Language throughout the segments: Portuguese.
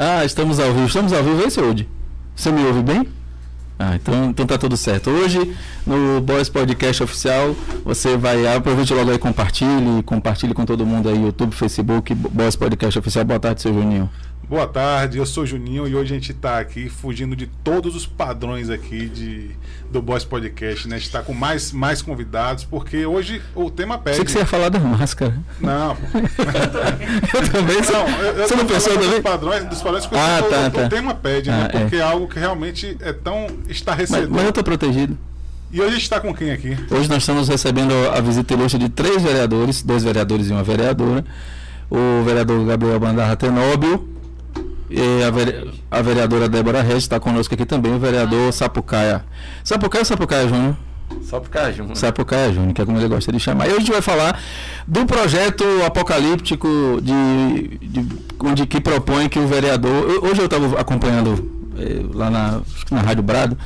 Ah, estamos ao vivo. Estamos ao vivo, é esse hoje. Você me ouve bem? Ah, então, então tá tudo certo. Hoje, no Boys Podcast Oficial, você vai, aproveite logo aí, compartilhe, compartilhe com todo mundo aí, YouTube, Facebook, Boys Podcast Oficial. Boa tarde, seu Juninho. Boa tarde, eu sou Juninho e hoje a gente está aqui fugindo de todos os padrões aqui de, do Boss Podcast, né? A gente está com mais, mais convidados, porque hoje o tema pede. Sei que você ia falar da máscara. Não. eu também sou. Não, eu, eu você não pensou também? Dos padrões, dos padrões que ah, o, tá, o, tá. o tema pede, né? ah, né? Porque é. é algo que realmente é tão estarrecedor. Mas, mas eu estou protegido. E hoje a gente está com quem aqui? Hoje nós estamos recebendo a visita ilustre de três vereadores, dois vereadores e uma vereadora. O vereador Gabriel Bandarra Tenóbio, e a, vere... a, vereadora Débora Regis está conosco aqui também, o vereador Sapucaia. Sapucaia ou Sapucaia Júnior? Sapucaia Júnior. Sapucaia Júnior, que é como ele gosta de chamar. E hoje a gente vai falar do projeto apocalíptico de, de, de que propõe que o vereador. Hoje eu estava acompanhando eh, lá na, na Rádio Brado.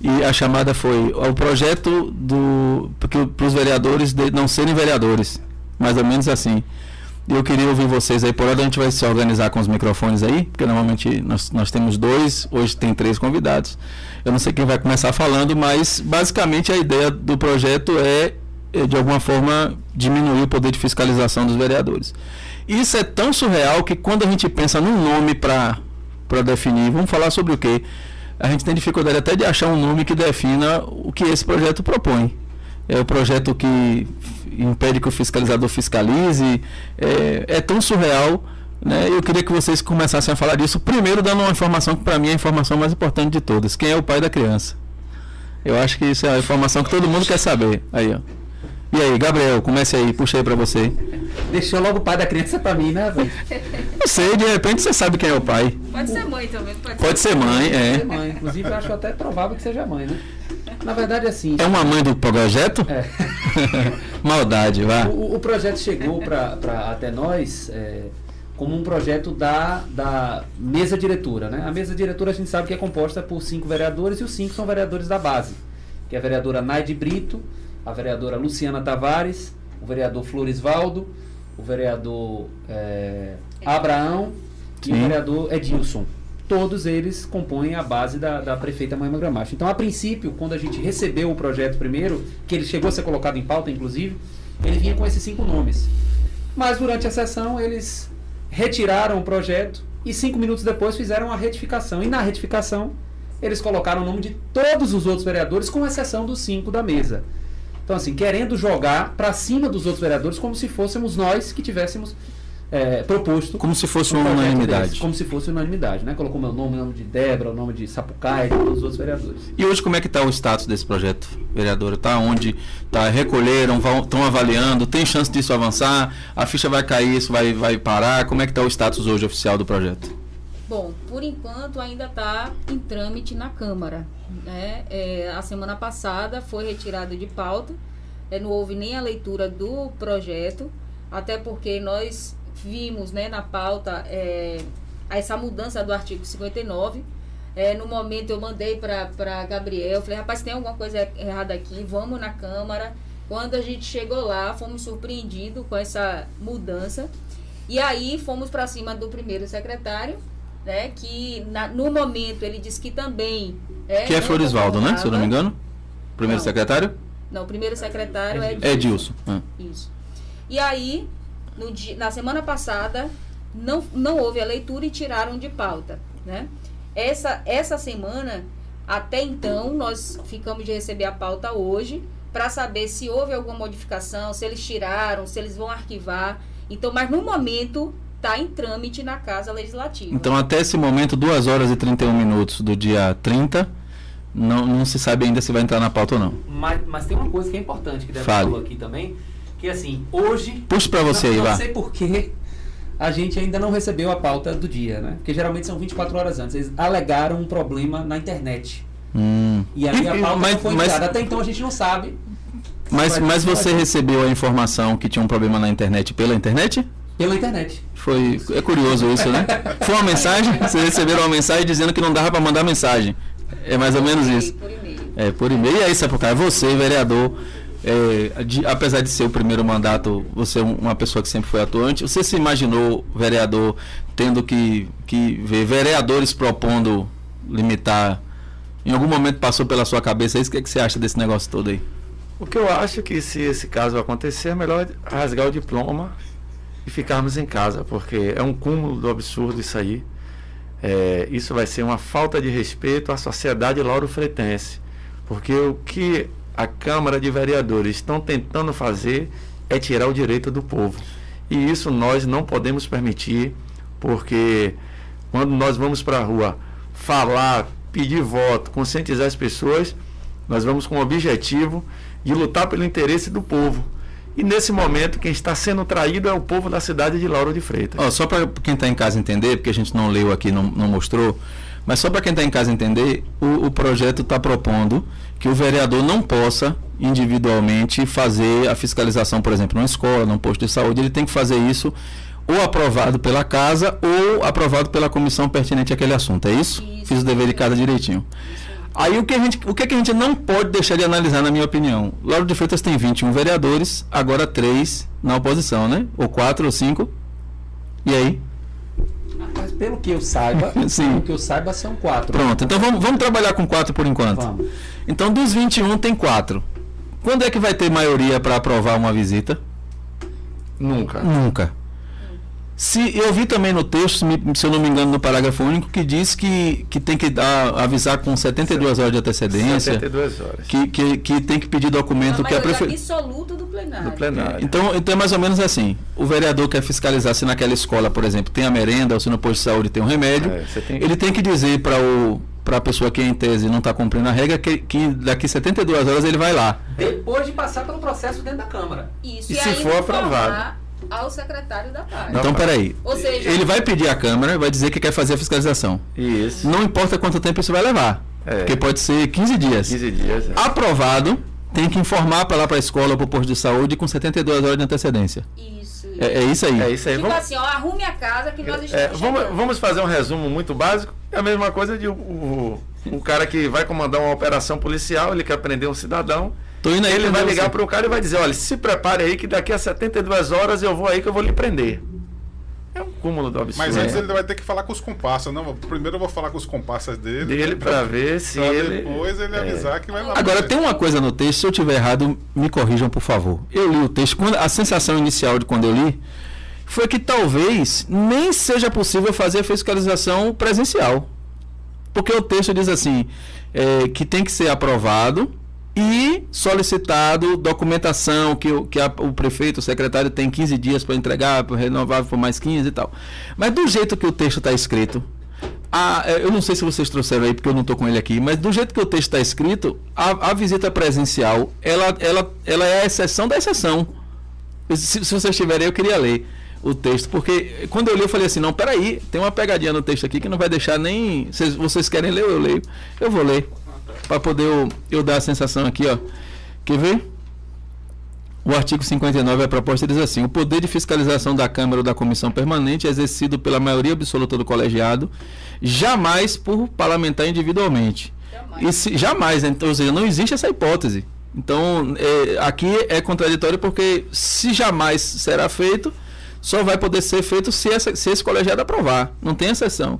E a chamada foi o projeto do para os vereadores de não serem vereadores, mais ou menos assim. E eu queria ouvir vocês aí, por hora a gente vai se organizar com os microfones aí, porque normalmente nós, nós temos dois, hoje tem três convidados. Eu não sei quem vai começar falando, mas basicamente a ideia do projeto é, de alguma forma, diminuir o poder de fiscalização dos vereadores. Isso é tão surreal que quando a gente pensa num nome para definir, vamos falar sobre o quê? A gente tem dificuldade até de achar um nome que defina o que esse projeto propõe. É o projeto que impede que o fiscalizador fiscalize. É, é tão surreal. Né? Eu queria que vocês começassem a falar disso. Primeiro, dando uma informação que para mim é a informação mais importante de todas: quem é o pai da criança? Eu acho que isso é a informação que todo mundo quer saber. Aí, ó. E aí, Gabriel, comece aí, puxa aí pra você. Deixou logo o pai da criança pra mim, né, velho? Não sei, de repente você sabe quem é o pai. Pode ser mãe também. Pode, pode ser, mãe, pode é. Ser mãe. Inclusive, eu acho até provável que seja mãe, né? Na verdade, assim. É uma mãe do projeto? É. Maldade, vá. O, o, projeto chegou pra, pra até nós é, como um projeto da, da mesa diretora, né? A mesa diretora a gente sabe que é composta por cinco vereadores e os cinco são vereadores da base, que é a vereadora Naide Brito, a vereadora Luciana Tavares, o vereador Floresvaldo, o vereador é, Abraão Sim. e o vereador Edilson. Todos eles compõem a base da, da prefeita Moema Gramacho. Então, a princípio, quando a gente recebeu o projeto primeiro, que ele chegou a ser colocado em pauta, inclusive, ele vinha com esses cinco nomes. Mas durante a sessão, eles retiraram o projeto e cinco minutos depois fizeram a retificação. E na retificação, eles colocaram o nome de todos os outros vereadores, com exceção dos cinco da mesa. Então, assim, querendo jogar para cima dos outros vereadores como se fôssemos nós que tivéssemos é, proposto. Como se fosse uma unanimidade. Desse, como se fosse unanimidade, né? Colocou meu nome, o nome de Débora, o nome de Sapucaia de todos os outros vereadores. E hoje como é que está o status desse projeto, vereadora? Está onde? Tá, recolheram, estão avaliando, tem chance disso avançar? A ficha vai cair, isso vai, vai parar? Como é que está o status hoje oficial do projeto? Bom, por enquanto ainda está em trâmite na Câmara. Né? É, a semana passada foi retirado de pauta, é, não houve nem a leitura do projeto, até porque nós vimos né, na pauta é, essa mudança do artigo 59. É, no momento eu mandei para Gabriel, falei, rapaz, tem alguma coisa errada aqui, vamos na Câmara. Quando a gente chegou lá, fomos surpreendidos com essa mudança. E aí fomos para cima do primeiro secretário, né, que na, no momento ele disse que também. É, que é Floresvaldo, né? Se eu não me engano. Primeiro não. secretário? Não, o primeiro secretário é Edilson. É Edilson. Ah. Isso. E aí, no dia, na semana passada, não, não houve a leitura e tiraram de pauta. Né? Essa, essa semana, até então, nós ficamos de receber a pauta hoje para saber se houve alguma modificação, se eles tiraram, se eles vão arquivar. Então, mas no momento está em trâmite na Casa Legislativa. Então, até esse momento, 2 horas e 31 minutos do dia 30, não, não se sabe ainda se vai entrar na pauta ou não. Mas, mas tem uma coisa que é importante, que deve falar aqui também, que assim, hoje... Puxa para você não, aí, não vá. Não sei porquê a gente ainda não recebeu a pauta do dia, né? Porque geralmente são 24 horas antes. Eles alegaram um problema na internet. Hum. E aí a pauta mas, não foi enviada. Até então a gente não sabe. Mas, mas você recebeu a informação que tinha um problema na internet pela internet? Pela internet. Foi, é curioso isso, né? Foi uma mensagem? Vocês receberam uma mensagem dizendo que não dava para mandar mensagem. É mais ou menos isso. Por e-mail. É, por e-mail. E aí, Sapucaia, você, vereador, é, de- apesar de ser o primeiro mandato, você é um- uma pessoa que sempre foi atuante, você se imaginou, vereador, tendo que, que ver vereadores propondo limitar? Em algum momento passou pela sua cabeça isso? O que, é que você acha desse negócio todo aí? O que eu acho que se esse caso acontecer, é melhor rasgar o diploma e ficarmos em casa, porque é um cúmulo do absurdo isso aí. É, isso vai ser uma falta de respeito à sociedade lauro-freitense, porque o que a Câmara de Vereadores estão tentando fazer é tirar o direito do povo. E isso nós não podemos permitir, porque quando nós vamos para a rua falar, pedir voto, conscientizar as pessoas, nós vamos com o objetivo de lutar pelo interesse do povo. E nesse momento, quem está sendo traído é o povo da cidade de Lauro de Freitas. Ó, só para quem está em casa entender, porque a gente não leu aqui, não, não mostrou, mas só para quem está em casa entender, o, o projeto está propondo que o vereador não possa individualmente fazer a fiscalização, por exemplo, numa escola, num posto de saúde, ele tem que fazer isso ou aprovado pela casa ou aprovado pela comissão pertinente àquele assunto, é isso? Isso. Fiz o dever de casa direitinho. Aí o que, a gente, o que, a gente não pode deixar de analisar, na minha opinião? Lauro de Freitas tem 21 vereadores, agora 3 na oposição, né? Ou 4 ou 5. E aí? Mas pelo que eu saiba, Sim. pelo que eu saiba, são quatro. Pronto, então vamos, vamos trabalhar com 4 por enquanto. Vamos. Então dos 21 tem 4. Quando é que vai ter maioria para aprovar uma visita? Nunca. Nunca. Se eu vi também no texto, se eu não me engano, no parágrafo único, que diz que, que tem que dar, avisar com 72 horas de antecedência, 72 horas. que, que, que tem que pedir documento A que a prefeitura. absoluta do plenário. Do plenário. Então, então é mais ou menos assim. O vereador quer fiscalizar se naquela escola, por exemplo, tem a merenda ou se no posto de saúde tem um remédio. É, tem- Ele tem que dizer para o para a pessoa que em tese não está cumprindo a regra que, que daqui 72 horas ele vai lá. Depois de passar pelo processo dentro da Câmara. Isso, E e, se for aprovado? Ao secretário da paz. Então, peraí. Ou seja, Ele vai pedir à Câmara, vai dizer que quer fazer a fiscalização. Isso. Não importa quanto tempo isso vai levar. É. Porque pode ser 15 dias. 15 dias. é. Aprovado, tem que informar para lá para a escola ou para o posto de saúde com 72 horas de antecedência. Isso. É, é isso aí. É isso aí. Tipo Vamos, assim, ó, arrume a casa que nós é, estamos vamos, chegando. vamos fazer um resumo muito básico. É a mesma coisa de o, o, o cara que vai comandar uma operação policial, ele quer prender um cidadão. Tô indo aí Ele vai ligar para o cara e vai dizer: olha, se prepare aí que daqui a 72 horas eu vou aí que eu vou lhe prender. É um cúmulo do absurdo. Mas antes É. ele vai ter que falar com os comparsas. Não, primeiro eu vou falar com os comparsas dele. dele para ver se pra ele. depois ele é. avisar que vai lá. Agora, tem uma coisa no texto, se eu tiver errado, me corrijam, por favor. Eu li o texto, quando, a sensação inicial de quando eu li foi que talvez nem seja possível fazer a fiscalização presencial. Porque o texto diz assim, é, que tem que ser aprovado e solicitado documentação que, o, que a- o prefeito, o secretário tem 15 dias para entregar, para renovar por mais 15 e tal. Mas do jeito que o texto está escrito, a- é, eu não sei se vocês trouxeram aí, porque eu não estou com ele aqui, mas do jeito que o texto está escrito, a, a visita presencial, ela, ela, ela é a exceção da exceção. Se, se vocês tiverem, eu queria ler o texto, porque quando eu li, eu falei assim: não, peraí, tem uma pegadinha no texto aqui que não vai deixar nem. Vocês, vocês querem ler, eu leio. Eu vou ler, para poder eu, eu dar a sensação aqui, ó. Quer ver? O artigo 59, a proposta diz assim: o poder de fiscalização da Câmara ou da Comissão Permanente é exercido pela maioria absoluta do colegiado, jamais por parlamentar individualmente. Jamais. E se- jamais, então, ou seja, não existe essa hipótese. Então, é, aqui é contraditório porque se jamais será feito, só vai poder ser feito se, essa- se esse colegiado aprovar. Não tem exceção.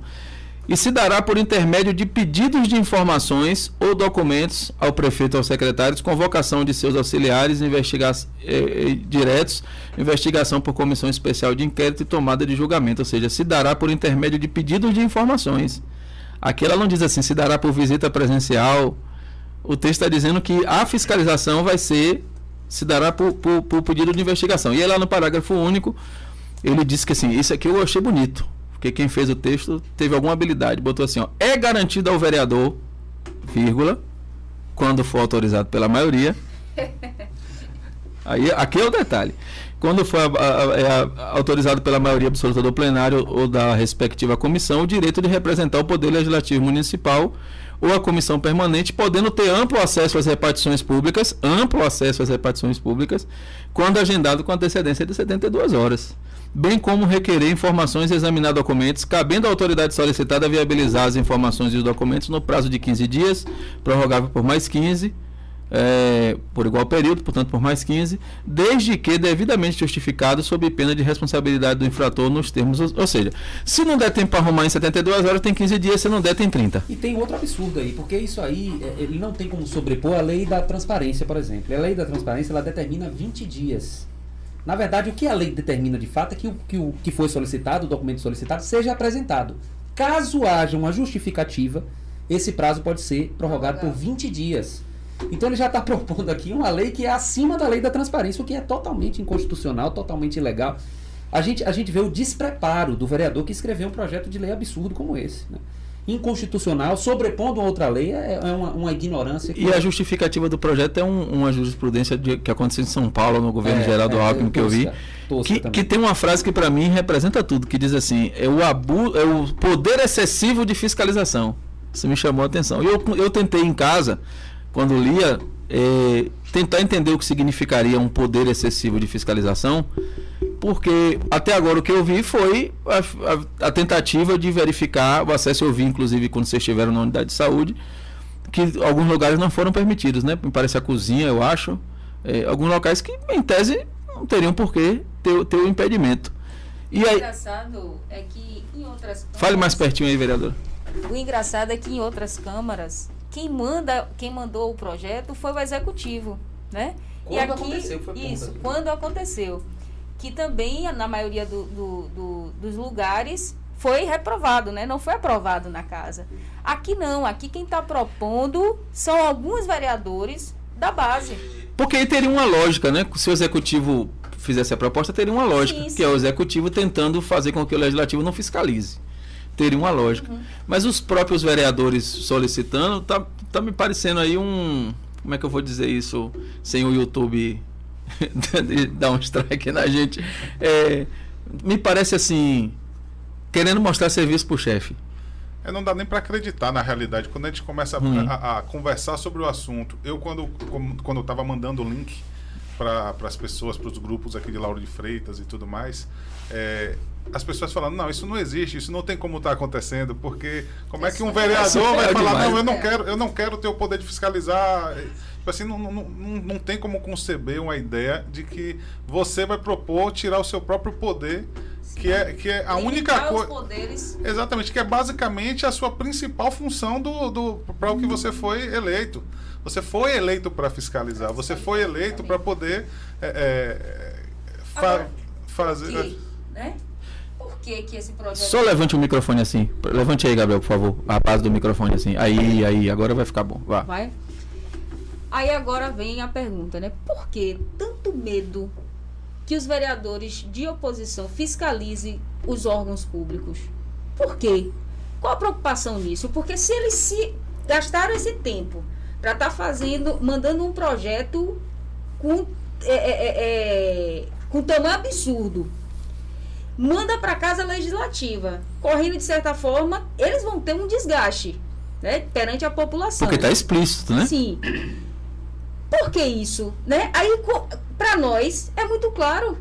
E se dará por intermédio de pedidos de informações ou documentos ao prefeito ou aos secretários, convocação de seus auxiliares, investiga eh, eh, diretos, investigação por comissão especial de inquérito e tomada de julgamento. Ou seja, se dará por intermédio de pedidos de informações. Aqui ela não diz assim, se dará por visita presencial. O texto está dizendo que a fiscalização vai ser, se dará por, por, por pedido de investigação. E aí lá no parágrafo único, ele disse que assim, isso aqui eu achei bonito. Porque quem fez o texto teve alguma habilidade. Botou assim, ó, é garantido ao vereador, vírgula, quando for autorizado pela maioria. Aí, aqui é o detalhe. Quando for é autorizado pela maioria absoluta do plenário ou da respectiva comissão, o direito de representar o Poder Legislativo Municipal ou a comissão permanente, podendo ter amplo acesso às repartições públicas, amplo acesso às repartições públicas, quando agendado com antecedência de 72 horas. Bem como requerer informações e examinar documentos, cabendo à autoridade solicitada viabilizar as informações e os documentos no prazo de 15 dias, prorrogável por mais 15, é, por igual período, portanto por mais 15, desde que devidamente justificado sob pena de responsabilidade do infrator nos termos, ou, ou seja, se não der tempo para arrumar em 72 horas, tem 15 dias, se não der, tem 30. E tem outro absurdo aí, porque isso aí, é, ele não tem como sobrepor a lei da transparência, por exemplo. A lei da transparência, ela determina 20 dias. Na verdade, o que a lei determina de fato é que o que, o, que foi solicitado, o documento solicitado, seja apresentado. Caso haja uma justificativa, esse prazo pode ser prorrogado por 20 dias. Então ele já está propondo aqui uma lei que é acima da lei da transparência, o que é totalmente inconstitucional, totalmente ilegal. A gente, a gente vê o despreparo do vereador que escreveu um projeto de lei absurdo como esse. Né? Inconstitucional, sobrepondo a outra lei, é, é uma, uma, ignorância. E a justificativa do projeto é um, uma jurisprudência de, que aconteceu em São Paulo, no governo é, geral do é, Alckmin, que eu vi, que, que, tem uma frase que para mim representa tudo, que diz assim, é o, abu, é o poder excessivo de fiscalização. Isso me chamou a atenção. Eu, eu tentei em casa quando lia, é, tentar entender o que significaria um poder excessivo de fiscalização, porque até agora o que eu vi foi a, a, a tentativa de verificar o acesso. Eu vi, inclusive, quando vocês estiveram na unidade de saúde, que alguns lugares não foram permitidos, né? Me parece a cozinha, eu acho. É, alguns locais que, em tese, não teriam por que ter, ter o impedimento. E o aí... engraçado é que em outras câmaras... Fale mais pertinho aí, vereador. O engraçado é que em outras câmaras quem manda, quem mandou o projeto foi o executivo, né? Quando e aqui, aconteceu, foi isso, quando aconteceu, que também na maioria do, do, do, dos lugares foi reprovado, né? Não foi aprovado na casa. Aqui não, aqui quem está propondo são alguns vereadores da base. Porque aí teria uma lógica, né? Se o executivo fizesse a proposta, teria uma lógica, sim, sim. que é o executivo tentando fazer com que o legislativo não fiscalize teria uma lógica. Uhum. Mas os próprios vereadores solicitando, tá, tá me parecendo aí um. Como é que eu vou dizer isso sem o YouTube dar um strike na gente? É, me parece assim. Querendo mostrar serviço pro chefe. É, não dá nem para acreditar na realidade. Quando a gente começa a, a, a, conversar sobre o assunto, eu, quando, quando eu estava mandando o link para as pessoas, para os grupos aqui de Lauro de Freitas e tudo mais, é, as pessoas falando, não, isso não existe, isso não tem como estar tá acontecendo, porque como é que um vereador vai falar, não, eu não quero, eu não quero ter o poder de fiscalizar. Tipo assim, não, não, não, não tem como conceber uma ideia de que você vai propor tirar o seu próprio poder que é, que é a única coisa. Exatamente, que é basicamente a sua principal função do, do para o que você foi eleito. Você foi eleito para fiscalizar, você foi eleito para poder é, é, fa Agora, fazer. Né? que, que esse projeto. Só levante o microfone assim. Levante aí, Gabriel, por favor. A base do microfone assim. Aí, aí, agora vai ficar bom. Vá. Vai. Aí agora vem a pergunta, né? Por que tanto medo que os vereadores de oposição fiscalizem os órgãos públicos? Por quê? Qual a preocupação nisso? Porque se eles se gastaram esse tempo para estar tá fazendo, mandando um projeto com, é, é, é, é com tamanho absurdo, manda para casa legislativa. Correndo de certa forma, eles vão ter um desgaste né, perante a população. Porque está explícito, né? Sim. Por que isso? Né? Aí, para nós, é muito claro.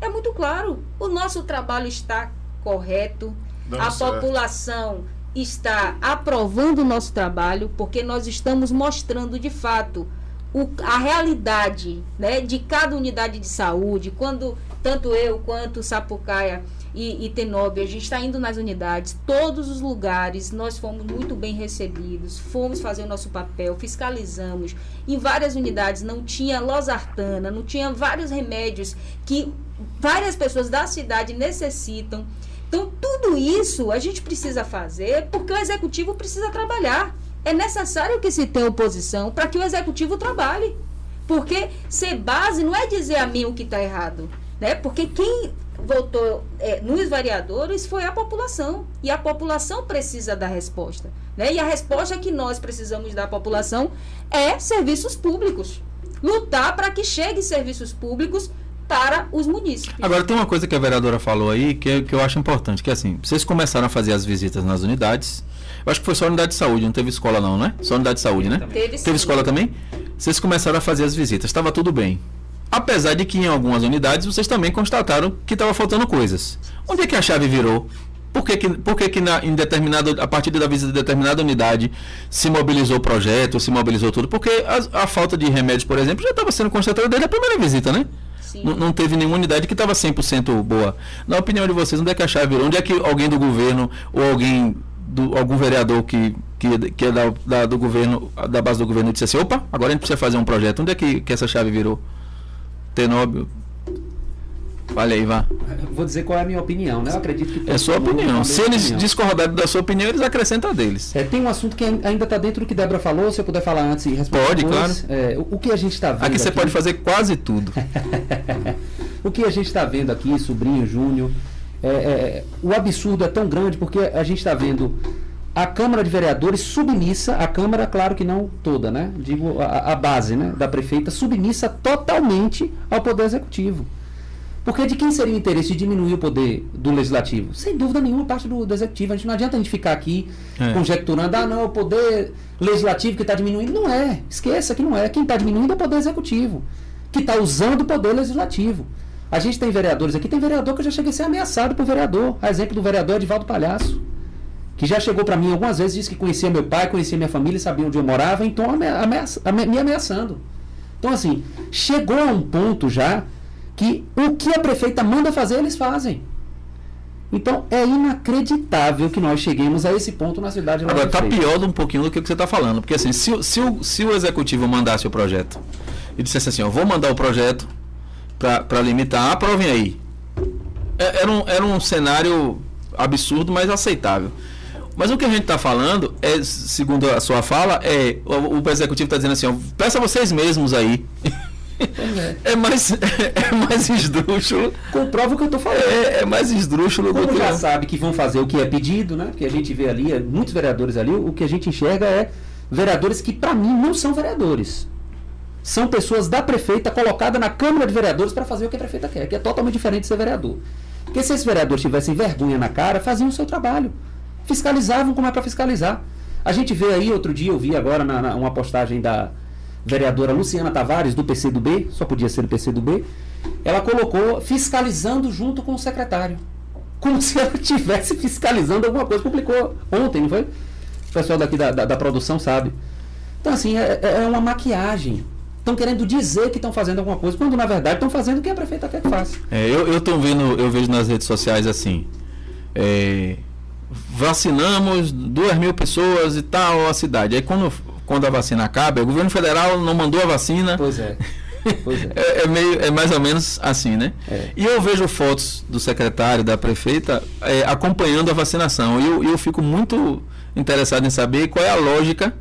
É muito claro. O nosso trabalho está correto. a certo. população está aprovando o nosso trabalho, porque nós estamos mostrando de fato o, a realidade né, de cada unidade de saúde, quando tanto eu quanto Sapucaia e, Tenóbio, a gente está indo nas unidades, todos os lugares, nós fomos muito bem recebidos, fomos fazer o nosso papel, fiscalizamos. Em várias unidades não tinha losartana, não tinha vários remédios que várias pessoas da cidade necessitam. Então, tudo isso a gente precisa fazer porque o executivo precisa trabalhar. É necessário que se tenha oposição para que o executivo trabalhe. Porque ser base não é dizer a mim o que está errado né? Porque quem votou é, nos vereadores foi a população e a população precisa da resposta, né? E a resposta que nós precisamos da população é serviços públicos, lutar para que chegue serviços públicos para os municípios. Agora tem uma coisa que a vereadora falou aí que, que eu acho importante, que é assim, vocês começaram a fazer as visitas nas unidades. Eu acho que foi só unidade de saúde, não teve escola não, né? Só unidade de saúde, né? Teve, teve escola também? Vocês começaram a fazer as visitas, estava tudo bem. Apesar de que em algumas unidades vocês também constataram que estava faltando coisas. Onde é que a chave virou? Por que, que, por que, que na, em determinado, a partir da visita de determinada unidade se mobilizou o projeto, se mobilizou tudo? Porque a, a falta de remédios, por exemplo, já estava sendo constatada desde a primeira visita, né? Não, não teve nenhuma unidade que estava 100% boa. Na opinião de vocês, onde é que a chave virou? Onde é que alguém do governo ou alguém do, algum vereador que, que, que é da, da, do governo, da base do governo, disse assim, opa, agora a gente precisa fazer um projeto. Onde é que, que essa chave virou? Tenóbio. Fale aí, vá. Vou dizer qual é a minha opinião, né? Eu acredito que. É sua opinião. Se eles opinião. discordarem da sua opinião, eles acrescentam a deles. É, tem um assunto que ainda está dentro do que Débora falou, se eu puder falar antes e responder. Pode, depois. claro. É, o, o, que a gente está vendo. Aqui você aqui... pode fazer quase tudo. o que a gente está vendo aqui, sobrinho, Júnior, é, é, o absurdo é tão grande porque a gente está vendo a Câmara de Vereadores submissa, a Câmara, claro que não toda, né? Digo, a, a base né, da prefeita, submissa totalmente ao Poder Executivo. Porque de quem seria o interesse de diminuir o poder do legislativo? Sem dúvida nenhuma, parte do, do executivo. A gente não adianta a gente ficar aqui é. conjecturando, ah, não, o poder legislativo que está diminuindo. Não é. Esqueça que não é. Quem está diminuindo é o poder executivo, que está usando o poder legislativo. A gente tem vereadores aqui, tem vereador que eu já cheguei a ser ameaçado por vereador. A exemplo do vereador Edivaldo Palhaço que já chegou para mim algumas vezes, disse que conhecia meu pai, conhecia minha família, sabia onde eu morava, então ameaça, me ameaçando. Então, assim, chegou a um ponto já que o que a prefeita manda fazer, eles fazem. Então, é inacreditável que nós cheguemos a esse ponto na cidade de Agora, está pior um pouquinho do que, que você está falando. Porque, assim, se, se, o, se o executivo mandasse o projeto e dissesse assim, eu vou mandar o projeto para limitar, aprovem aí. É, era um, era um cenário absurdo, mas aceitável. Mas o que a gente está falando, é, segundo a sua fala, é o, o executivo está dizendo assim, ó, peça vocês mesmos aí. É. é. mais, é mais esdrúxulo. Comprova o que eu estou falando. É, é, mais esdrúxulo Como do que. já sabe que vão fazer o que é pedido, né? Que a gente vê ali, é, muitos vereadores ali, o que a gente enxerga é vereadores que, para mim, não são vereadores. São pessoas da prefeita colocadas na Câmara de Vereadores para fazer o que a prefeita quer, que é totalmente diferente de ser vereador. Porque se esses vereadores tivessem vergonha na cara, faziam o seu trabalho fiscalizavam como é para fiscalizar. A gente vê aí, outro dia eu vi agora na, na, uma postagem da vereadora Luciana Tavares, do PCdoB, só podia ser do PCdoB, ela colocou fiscalizando junto com o secretário. Como se ela estivesse fiscalizando alguma coisa. Publicou ontem, não foi? O pessoal daqui da, da, da produção sabe. Então, assim, é, é, é uma maquiagem. Estão querendo dizer que estão fazendo alguma coisa, quando na verdade estão fazendo o que a prefeita quer que faça. É, eu, eu vendo, eu vejo nas redes sociais assim. É, vacinamos duas mil pessoas e tal a cidade. Aí quando, quando a vacina acaba, o governo federal não mandou a vacina. Pois é. Pois é. é, é, meio, é mais ou menos assim, né? É. E eu vejo fotos do secretário, da prefeita, é, acompanhando a vacinação. E eu, eu fico muito interessado em saber qual é a lógica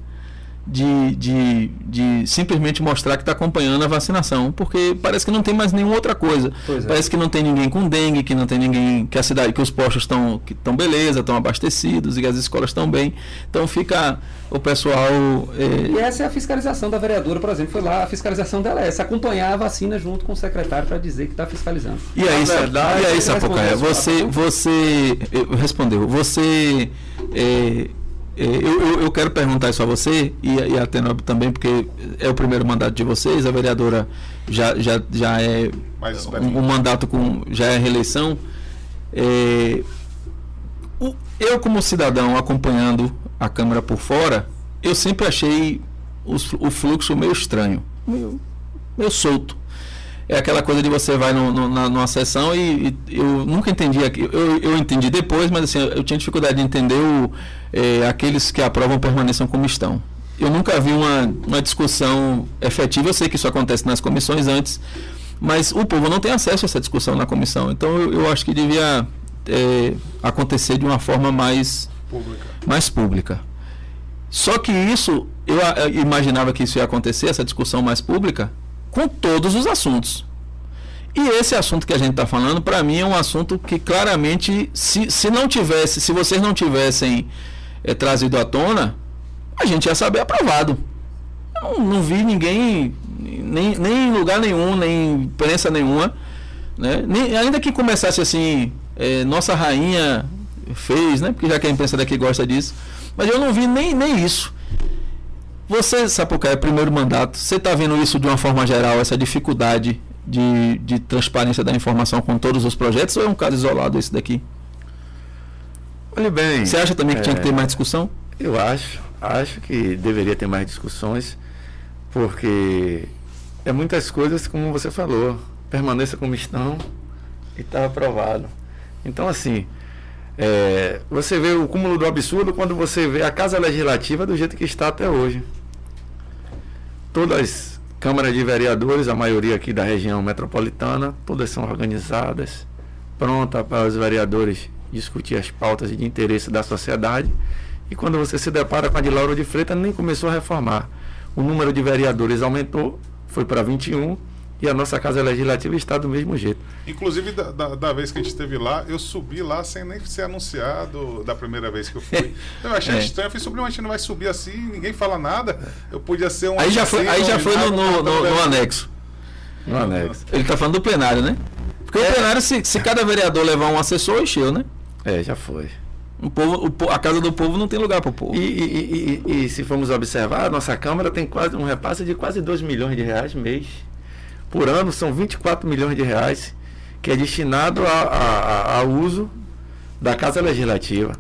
de, de, de simplesmente mostrar que está acompanhando a vacinação, porque parece que não tem mais nenhuma outra coisa. É. Parece que não tem ninguém com dengue, que não tem ninguém, que a cidade, que os postos estão estão beleza, estão abastecidos e as escolas estão bem. Então fica o pessoal. É... E essa é a fiscalização da vereadora, por exemplo, foi lá, a fiscalização dela é essa, acompanhar a vacina junto com o secretário para dizer que está fiscalizando. E aí, verdade, e aí Sapucaia, você, você respondeu, você é, eu, eu, eu, quero perguntar isso a você e, e a Tenob também, porque é o primeiro mandato de vocês, a vereadora já, já, já é um, um, mandato com já é reeleição. É, o, eu, como cidadão, acompanhando a Câmara por fora, eu sempre achei os, o fluxo meio estranho, meio, meio solto é aquela coisa de você vai no, no, na, numa sessão e, e, eu nunca entendi aqui. Eu, eu entendi depois, mas assim, eu tinha dificuldade de entender o, é, aqueles que aprovam permaneçam como estão. Eu nunca vi uma, uma discussão efetiva, eu sei que isso acontece nas comissões antes, mas o povo não tem acesso a essa discussão na comissão. Então eu, eu acho que devia é, acontecer de uma forma mais pública. mais pública. Só que isso, eu, eu imaginava que isso ia acontecer, essa discussão mais pública, com todos os assuntos. E esse assunto que a gente está falando, para mim, é um assunto que claramente, se, se não tivesse, se vocês não tivessem é, trazido à tona, a gente ia saber aprovado. Não, não vi ninguém, nem, nem em lugar nenhum, nem imprensa nenhuma, né? Nem, ainda que começasse assim, é, nossa rainha fez, né? Porque já que a imprensa daqui gosta disso. Mas eu não vi nem, nem isso. Você, Sapucaia, é primeiro mandato, você está vendo isso de uma forma geral, essa dificuldade de, de transparência da informação com todos os projetos, ou é um caso isolado esse daqui? Olhe bem. Você acha também que é, tinha que ter mais discussão? Eu acho. Acho que deveria ter mais discussões, porque é muitas coisas, como você falou, permaneça como estão e está aprovado. Então, assim, é, você vê o cúmulo do absurdo quando você vê a Casa Legislativa do jeito que está até hoje. Todas as câmaras de vereadores, a maioria aqui da região metropolitana, todas são organizadas, pronta para os vereadores discutir as pautas de interesse da sociedade. E quando você se depara com a de Lauro de Freitas, nem começou a reformar. O número de vereadores aumentou, foi para 21 e a nossa Casa Legislativa está do mesmo jeito. Inclusive, da, da, da, vez que a gente esteve lá, eu subi lá sem nem ser anunciado da primeira vez que eu fui. Eu achei é. estranho, eu falei, gente não vai subir assim, ninguém fala nada. Eu podia ser um. Aí já foi, aí já foi no, no, no, no anexo. No anexo. Ele está falando do plenário, né? Porque é. o plenário, se, se cada vereador levar um assessor, encheu, né? É, já foi. O povo, o, a casa do povo não tem lugar para o povo. E, e, e, e, se formos observar, a nossa Câmara tem quase um repasse de quase 2 milhões de reais mês por ano são 24 milhões de reais que é destinado a, a, a uso da Casa Legislativa.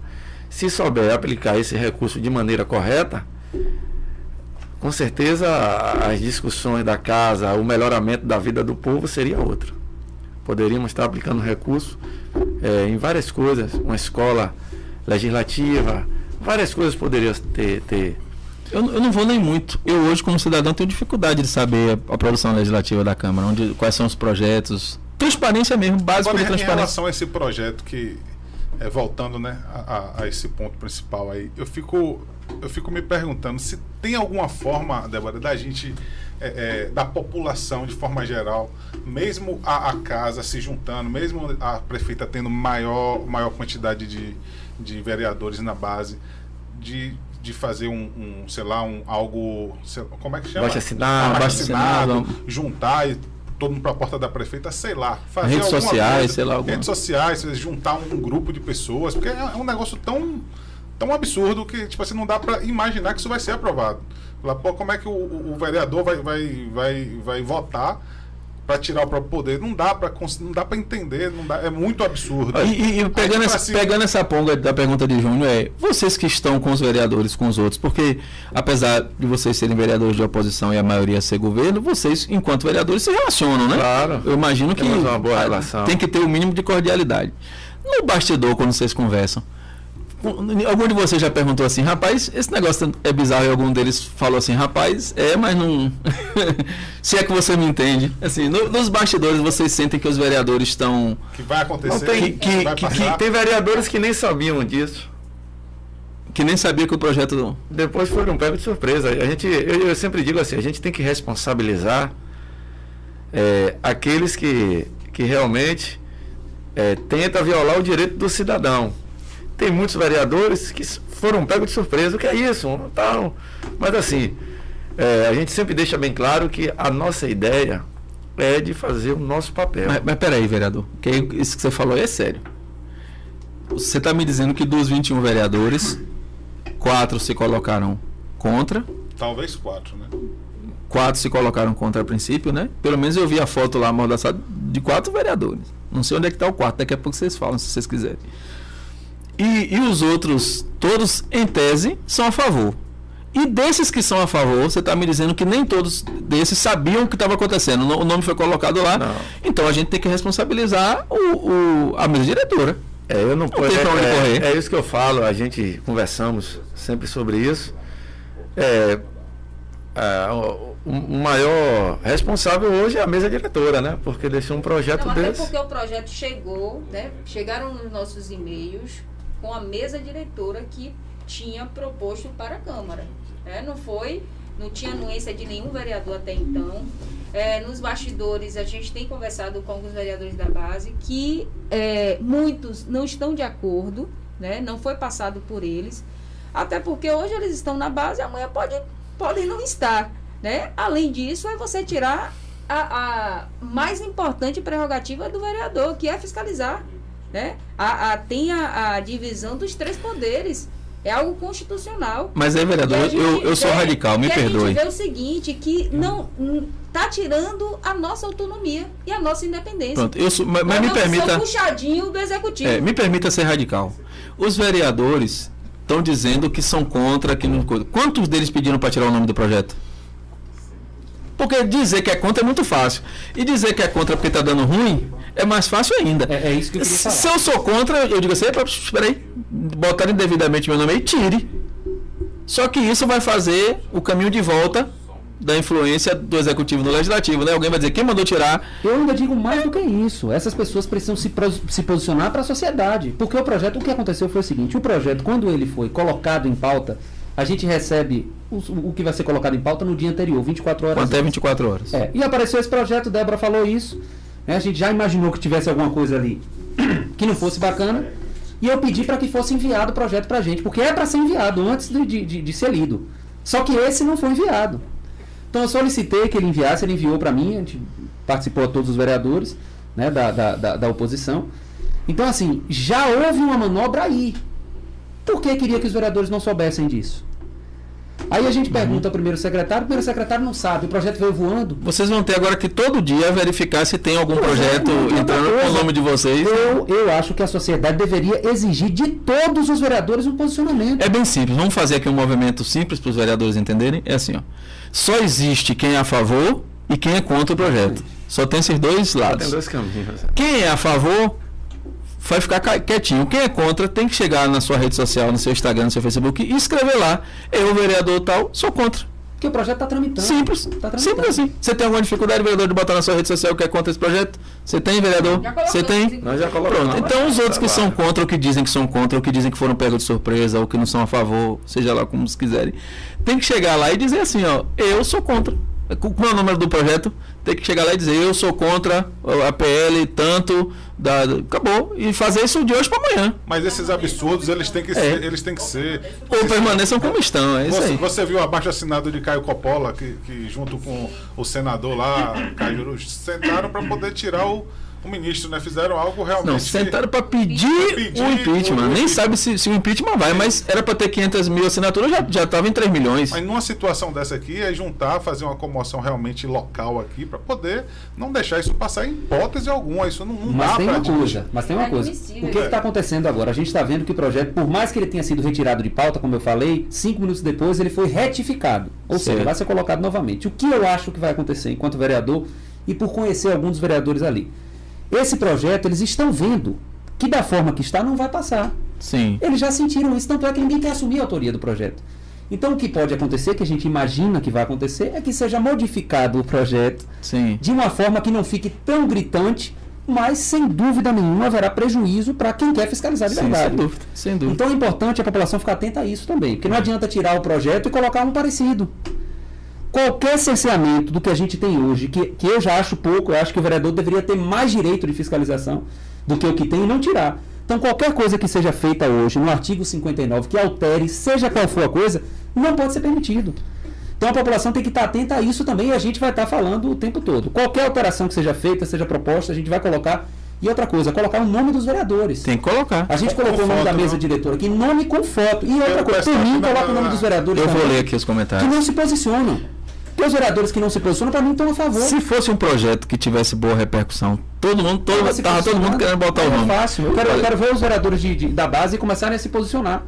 Se souber aplicar esse recurso de maneira correta, com certeza as discussões da casa, o melhoramento da vida do povo seria outro. Poderíamos estar aplicando recurso é, em várias coisas, uma escola legislativa, várias coisas poderiam ter, ter eu, eu, não vou nem muito. Eu hoje, como cidadão, tenho dificuldade de saber a, a produção legislativa da Câmara, onde, quais são os projetos. Transparência mesmo, básico Agora, de transparência. Em relação a esse projeto que, é, voltando né, a, a, esse ponto principal aí, eu fico, eu fico me perguntando se tem alguma forma, Débora, da gente, é, é, da população de forma geral, mesmo a, a, casa se juntando, mesmo a prefeita tendo maior, maior quantidade de, de vereadores na base, de de fazer um, um sei lá, um algo. Sei, como é que chama? Baixo assinado, baixo assinado, juntar e todo mundo para a porta da prefeita, sei lá. Fazer redes sociais, coisa, sei lá. Alguma... Redes sociais, juntar um grupo de pessoas, porque é, é um negócio tão, tão absurdo que tipo assim, não dá para imaginar que isso vai ser aprovado. Falar, pô, como é que o, o vereador vai, vai, vai, vai votar para tirar o próprio poder. Não dá para não dá para entender, não dá, é muito absurdo. E, e pegando, essa, cima... pegando essa ponga da pergunta de Júnior, é vocês que estão com os vereadores, com os outros, porque apesar de vocês serem vereadores de oposição e a maioria ser governo, vocês, enquanto vereadores, se relacionam, né? Claro. Eu imagino que uma boa relação. tem que ter o um mínimo de cordialidade. No bastidor, quando vocês conversam, Algum de vocês já perguntou assim, rapaz, esse negócio é bizarro e algum deles falou assim, rapaz, é, mas não. Se é que você me entende. Assim, no, nos bastidores vocês sentem que os vereadores estão. Que vai acontecer. Não, tem, que, que, que, que, tem vereadores que nem sabiam disso. Que nem sabia que o projeto. Depois foram um pego de surpresa. A gente, eu, eu, sempre digo assim, a gente tem que responsabilizar é, aqueles que, que realmente é, tenta violar o direito do cidadão. Tem muitos vereadores que foram pegos de surpresa. O que é isso? Tal. Mas assim, é, a gente sempre deixa bem claro que a nossa ideia é de fazer o nosso papel. Mas, mas peraí, vereador, que isso que você falou é sério. Você está me dizendo que dos 21 vereadores, quatro se colocaram contra. Talvez quatro, né? Quatro se colocaram contra a princípio, né? Pelo menos eu vi a foto lá amordaçada de quatro vereadores. Não sei onde é que está o quarto, daqui a pouco vocês falam, se vocês quiserem. E, e os outros, todos em tese, são a favor. E desses que são a favor, você está me dizendo que nem todos desses sabiam o que estava acontecendo. O nome foi colocado lá. Não. Então a gente tem que responsabilizar o, o a mesa diretora. É, eu não, não posso. É, é, é, isso que eu falo. A gente conversamos sempre sobre isso. É, é, o, o, maior responsável hoje é a mesa diretora, né? Porque deixou um projeto não, até desse. porque o projeto chegou, né? Chegaram nos nossos e-mails com a mesa diretora que tinha proposto para a Câmara. É, não foi, não tinha anuência de nenhum vereador até então. É, nos bastidores, a gente tem conversado com alguns vereadores da base que é, muitos não estão de acordo, né? não foi passado por eles, até porque hoje eles estão na base amanhã pode, podem não estar. Né? Além disso, é você tirar a, a mais importante prerrogativa do vereador, que é fiscalizar. Né? A, a, tem a, a divisão dos três poderes. É algo constitucional. Mas aí, vereador, eu, eu sou radical, me perdoe. A gente vê o seguinte, que não está tirando a nossa autonomia e a nossa independência. Pronto, eu sou, mas, mas me permita. puxadinho do executivo. É, me permita ser radical. Os vereadores estão dizendo que são contra, que não. Quantos deles pediram para tirar o nome do projeto? Porque dizer que é contra é muito fácil. E dizer que é contra porque está dando ruim é mais fácil ainda. É, é isso que eu queria falar. Se eu sou contra, eu digo assim, espera aí, botarem devidamente meu nome aí, tire. Só que isso vai fazer o caminho de volta da influência do executivo no legislativo, né? Alguém vai dizer quem mandou tirar. Eu ainda digo mais do que isso. Essas pessoas precisam se, se posicionar para a sociedade, porque o projeto, o que aconteceu foi o seguinte: o projeto, quando ele foi colocado em pauta, a gente recebe o, o, que vai ser colocado em pauta no dia anterior, 24 horas. Até 24 horas. É, e apareceu esse projeto, Débora falou isso. Né, a gente já imaginou que tivesse alguma coisa ali que não fosse bacana. E eu pedi para que fosse enviado o projeto para a gente, porque é para ser enviado antes de, de, de, ser lido. Só que esse não foi enviado. Então eu solicitei que ele enviasse, ele enviou para mim, a gente participou a todos os vereadores né, da, da, da, da oposição. Então, assim, já houve uma manobra aí. Por que queria que os vereadores não soubessem disso? Aí a gente pergunta ao primeiro secretário, o primeiro secretário não sabe, o projeto veio voando. Vocês vão ter agora que todo dia verificar se tem algum projeto entrando com o nome de vocês. Eu, eu acho que a sociedade deveria exigir de todos os vereadores um posicionamento. É bem simples, vamos fazer aqui um movimento simples para os vereadores entenderem. É assim, ó. Só existe quem é a favor e quem é contra o projeto. Só tem esses dois lados. Tem dois caminhos. Quem é a favor vai ficar quietinho. Quem é contra tem que chegar na sua rede social, no seu Instagram, no seu Facebook e escrever lá. Eu, vereador tal, sou contra. Porque o projeto está tramitando. Simples. Tá tramitando. Simples assim. Você tem alguma dificuldade, vereador, de botar na sua rede social que é contra esse projeto? Você tem, vereador? Você tem? Nós já colocamos. Então os outros que são contra, ou que dizem que são contra, ou que dizem que foram pegos de surpresa, ou que não são a favor, seja lá como quiserem, tem que chegar lá e dizer assim, ó, eu sou contra. Qual é o número do projeto? Tem que chegar lá e dizer eu sou contra a PL tanto da, acabou e fazer isso de hoje para amanhã. Mas esses absurdos eles têm que é. ser, eles têm que ser ou permaneçam como estão, é isso você, aí. Você viu abaixo assinado de Caio Coppola que, que junto com o senador lá, Caio sentaram para poder tirar o o ministro, né? Fizeram algo realmente. Não, sentaram para pedir, pedir, o impeachment. O, Nem sabe se, se, o impeachment vai, mas era para ter 500 mil assinaturas, já estava em 3 milhões. Mas numa situação dessa aqui, é juntar, fazer uma comoção realmente local aqui, para poder não deixar isso passar em hipótese alguma. Isso não, não mas dá tem uma coisa, Mas tem uma é coisa. O que está acontecendo agora? A gente está vendo que o projeto, por mais que ele tenha sido retirado de pauta, como eu falei, cinco minutos depois ele foi retificado. Ou certo. seja, vai ser colocado novamente. O que eu acho que vai acontecer enquanto vereador e por conhecer alguns dos vereadores ali? Esse projeto, eles estão vendo que da forma que está não vai passar. Sim. Eles já sentiram isso, tanto é que ninguém quer assumir a autoria do projeto. Então, o que pode acontecer, que a gente imagina que vai acontecer, é que seja modificado o projeto Sim. de uma forma que não fique tão gritante, mas sem dúvida nenhuma haverá prejuízo para quem quer fiscalizar de Sim, verdade. Sem dúvida, sem dúvida. Então é importante a população ficar atenta a isso também, porque não adianta tirar o projeto e colocar um parecido qualquer cerceamento do que a gente tem hoje, que, que eu já acho pouco, eu acho que o vereador deveria ter mais direito de fiscalização do que o que tem e não tirar. Então, qualquer coisa que seja feita hoje no artigo 59 que altere, seja qual for a coisa, não pode ser permitido. Então, a população tem que estar atenta a isso também e a gente vai estar falando o tempo todo. Qualquer alteração que seja feita, seja proposta, a gente vai colocar. E outra coisa, colocar o nome dos vereadores. Tem que colocar. A gente colocou o nome da mesa não. diretora aqui, nome com foto. E outra coisa, por mim, coloca o nome dos vereadores. Eu vou ler aqui os comentários. Que não se posicionam. Porque os vereadores que não se posicionam, para mim, estão a favor. Se fosse um projeto que tivesse boa repercussão, todo mundo, todo, tava todo mundo querendo botar o nome. É fácil. Eu quero, eu quero ver os vereadores de, de, da base começarem a se posicionar.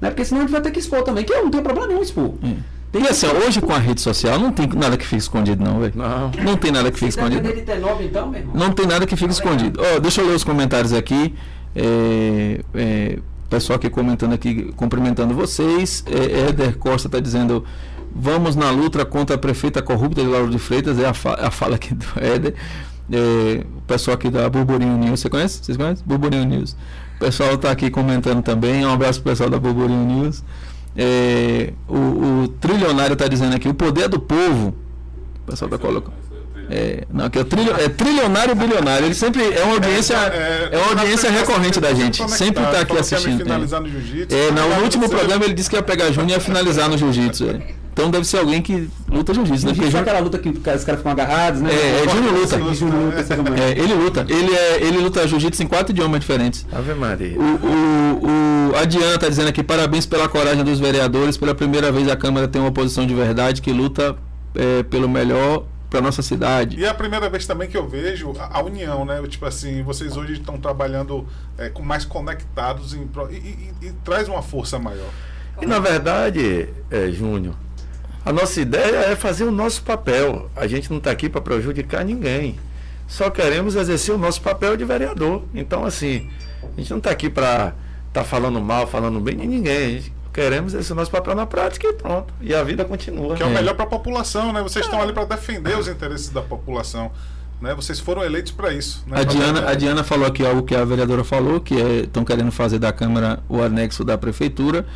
Né? Porque senão a gente vai ter que expor também, que eu não tenho problema nenhum expor. É. Tem e assim, hoje com a rede social não tem nada que fique escondido, não, velho. Não. Não tem nada que fique escondido. De ter nove, então, meu irmão? Não tem nada que fique não escondido. É. Oh, deixa eu ler os comentários aqui. É, é, pessoal aqui comentando aqui, cumprimentando vocês. É, Éder Costa está dizendo Vamos na luta contra a prefeita corrupta de Lauro de Freitas, é a, fa a fala aqui do Éder. É, o pessoal aqui da Burburinho News, você conhece? Vocês conhecem? Burburinho News. O pessoal está aqui comentando também. Um abraço pro pessoal da Burburinho News. É, o, o, trilionário está dizendo aqui, o poder do povo. O pessoal está colocando. É, não, que é, trilho, é trilionário bilionário. Ele sempre é uma audiência, é, é, é uma audiência recorrente da gente. Sempre está aqui assistindo. É, no último programa ele disse que ia pegar Júnior e ia finalizar no jiu-jitsu. É. Então deve ser alguém que luta jiu-jitsu, né? Porque aquela luta que os caras ficam agarrados, né? É, é Júnior luta. luta é, ele luta. Ele, é, ele luta jiu-jitsu em quatro idiomas diferentes. Ave Maria. O, o, o, está dizendo aqui, parabéns pela coragem dos vereadores. Pela primeira vez a Câmara tem uma oposição de verdade que luta é, pelo melhor para nossa cidade. E é a primeira vez também que eu vejo a, a união, né? Tipo assim, vocês hoje estão trabalhando é, com mais conectados em, e, e, e, traz uma força maior. E na verdade, é, Júnior, a nossa ideia é fazer o nosso papel. A gente não está aqui para prejudicar ninguém. Só queremos exercer o nosso papel de vereador. Então, assim, a gente não está aqui para estar tá falando mal, falando bem de ninguém. A gente queremos esse nosso papel na prática e pronto. E a vida continua. Que é o melhor para a população, né? Vocês estão ali para defender os interesses da população. Né? Vocês foram eleitos para isso. Né? A, Diana, a Diana falou aqui algo que a vereadora falou, que estão é, querendo fazer da Câmara o anexo da Prefeitura.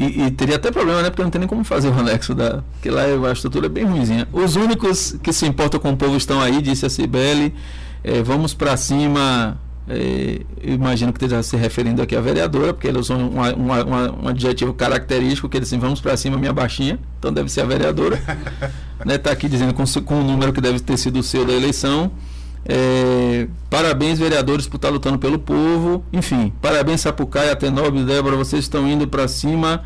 E, e, teria até problema, né? Porque não tem nem como fazer o anexo da. Porque lá a estrutura é bem ruimzinha. Os únicos que se importam com o povo estão aí, disse a Cibele. É, vamos para cima é, imagino que esteja se referindo aqui à vereadora, porque eles usam uma, uma, uma, um adjetivo característico que dizem, vamos para cima, minha baixinha, então deve ser a vereadora. Está né, tá aqui dizendo com, com o número que deve ter sido o seu da eleição. É, parabéns, vereadores, por estar lutando pelo povo. Enfim, parabéns, Sapucaia, Tenóbio, Débora, vocês estão indo para cima,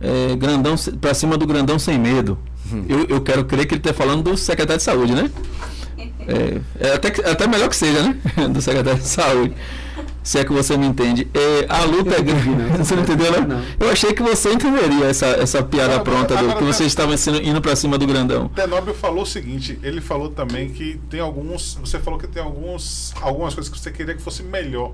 é, grandão, para cima do grandão sem medo. Hum. Eu, eu quero crer que ele está falando do secretário de saúde, né? É, é até, até melhor que seja, né? Do secretário de saúde. Se é que você me entende. É, a luta é grande. Você não entendeu, né? Não. Eu achei que você entenderia essa, essa piada agora, pronta agora, do, que você estava indo para cima do grandão. Tenóbio falou o seguinte: ele falou também que tem alguns. Você falou que tem alguns, algumas coisas que você queria que fosse melhor.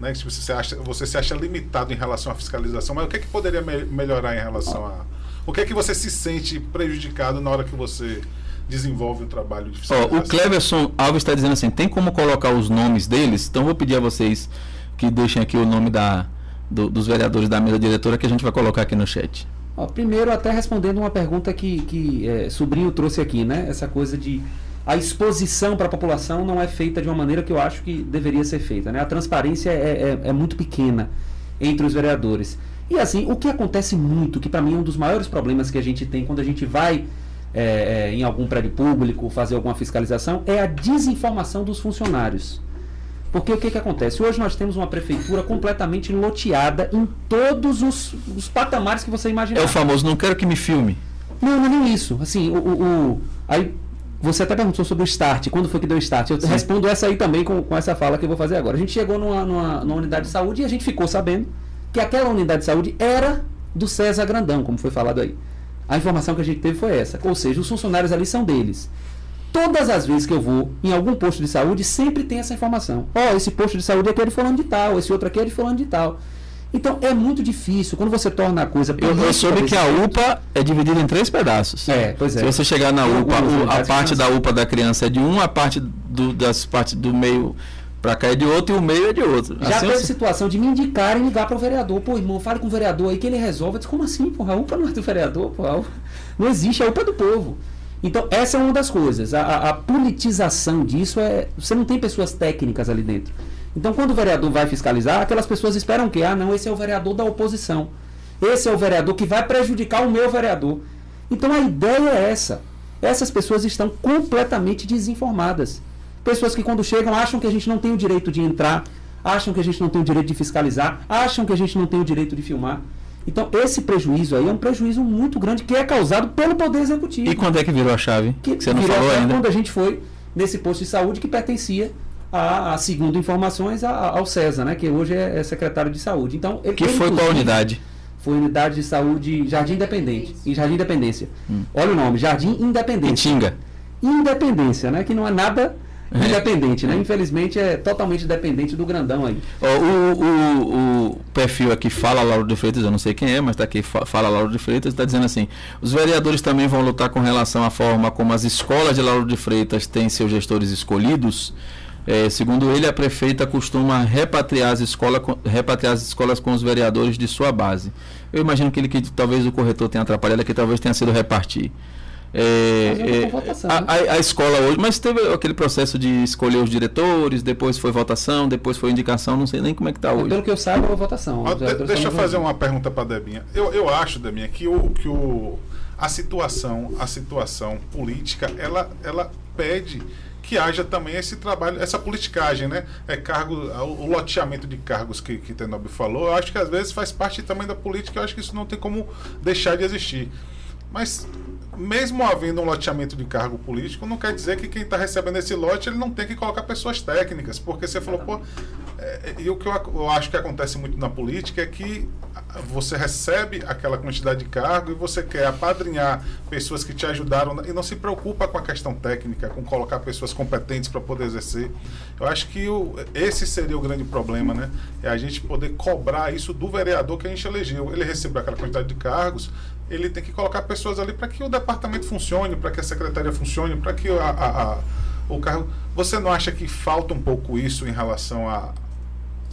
Né? Que você, acha, você se acha limitado em relação à fiscalização, mas o que, é que poderia me melhorar em relação a. O que é que você se sente prejudicado na hora que você desenvolve o trabalho de fiscalização. Oh, o Cleverson Alves está dizendo assim, tem como colocar os nomes deles? Então vou pedir a vocês que deixem aqui o nome da, do, dos vereadores da mesa diretora que a gente vai colocar aqui no chat. Oh, primeiro, até respondendo uma pergunta que, que é, sobrinho trouxe aqui, né? Essa coisa de a exposição para a população não é feita de uma maneira que eu acho que deveria ser feita. Né? A transparência é, é, é muito pequena entre os vereadores. E assim, o que acontece muito, que para mim é um dos maiores problemas que a gente tem quando a gente vai é, é, em algum prédio público, fazer alguma fiscalização, é a desinformação dos funcionários. Porque o que, que acontece? Hoje nós temos uma prefeitura completamente loteada em todos os, os patamares que você imaginar. É o famoso, não quero que me filme. Não, não é nem isso. Assim, o, o, o aí você até perguntou sobre o start, quando foi que deu o start? Eu Sim. respondo essa aí também com, com essa fala que eu vou fazer agora. A gente chegou numa, numa, numa unidade de saúde e a gente ficou sabendo que aquela unidade de saúde era do César Grandão, como foi falado aí. A informação que a gente teve foi essa. Ou seja, os funcionários ali são deles. Todas as vezes que eu vou em algum posto de saúde, sempre tem essa informação. Ó, oh, esse posto de saúde aqui é de falando de tal, esse outro aqui é de falando de tal. Então é muito difícil quando você torna a coisa. Eu, eu soube que a UPA é dividida em três pedaços. É, pois é. Se você chegar na UPA, a parte da UPA da criança é de um, a parte do, das partes do meio para cá é de outro e o meio é de outro. Já assim, teve assim... situação de me indicarem ligar para o vereador. Pô, irmão, fale com o vereador aí que ele resolve. Eu disse, como assim, porra? A UPA não é do vereador, porra. Não existe, a UPA é do povo. Então, essa é uma das coisas. A, a, a, politização disso é. Você não tem pessoas técnicas ali dentro. Então, quando o vereador vai fiscalizar, aquelas pessoas esperam que, ah, não, esse é o vereador da oposição. Esse é o vereador que vai prejudicar o meu vereador. Então, a ideia é essa. Essas pessoas estão completamente desinformadas. Pessoas que quando chegam acham que a gente não tem o direito de entrar, acham que a gente não tem o direito de fiscalizar, acham que a gente não tem o direito de filmar. Então, esse prejuízo aí é um prejuízo muito grande que é causado pelo Poder Executivo. E quando é que virou a chave? Que, você não falou ainda. Quando a gente foi nesse posto de saúde que pertencia a, a segundo informações, a, ao César, né? Que hoje é, é, secretário de saúde. Então, ele, que foi qual unidade? Foi unidade de saúde Jardim Independente. Em Jardim Independência. Hum. Olha o nome, Jardim Independência. Tinga. Independência, né? Que não é nada Independente, né? Infelizmente é totalmente dependente do grandão aí. o, o, o, perfil aqui fala Lauro de Freitas, eu não sei quem é, mas está aqui, fala Lauro de Freitas, está dizendo assim: os vereadores também vão lutar com relação à forma como as escolas de Lauro de Freitas têm seus gestores escolhidos. É, segundo ele, a prefeita costuma repatriar as, escola, repatriar as escolas com os vereadores de sua base. Eu imagino que ele que talvez o corretor tenha atrapalhado, que talvez tenha sido repartir. É, é, a, né? a, a, escola hoje, mas teve aquele processo de escolher os diretores, depois foi votação, depois foi indicação, não sei nem como é que está hoje. Pelo que eu saiba, é votação. Ah, de, deixa eu fazer uma pergunta para a Debinha. Eu, eu acho, Debinha, que, o, que o, a situação, a situação política, ela, ela pede que haja também esse trabalho, essa politicagem, né? É cargo, o loteamento de cargos que, que Tenob falou, eu acho que às vezes faz parte também da política, eu acho que isso não tem como deixar de existir. Mas mesmo havendo um loteamento de cargo político, não quer dizer que quem está recebendo esse lote ele não tem que colocar pessoas técnicas, porque você falou, pô, é, e o que eu, acho que acontece muito na política é que você recebe aquela quantidade de cargo e você quer apadrinhar pessoas que te ajudaram e não se preocupa com a questão técnica, com colocar pessoas competentes para poder exercer. Eu acho que esse seria o grande problema, né? É a gente poder cobrar isso do vereador que a gente elegeu. Ele recebeu aquela quantidade de cargos, ele tem que colocar pessoas ali para que o departamento funcione, para que a secretaria funcione, para que a, a, a, o carro. Você não acha que falta um pouco isso em relação a,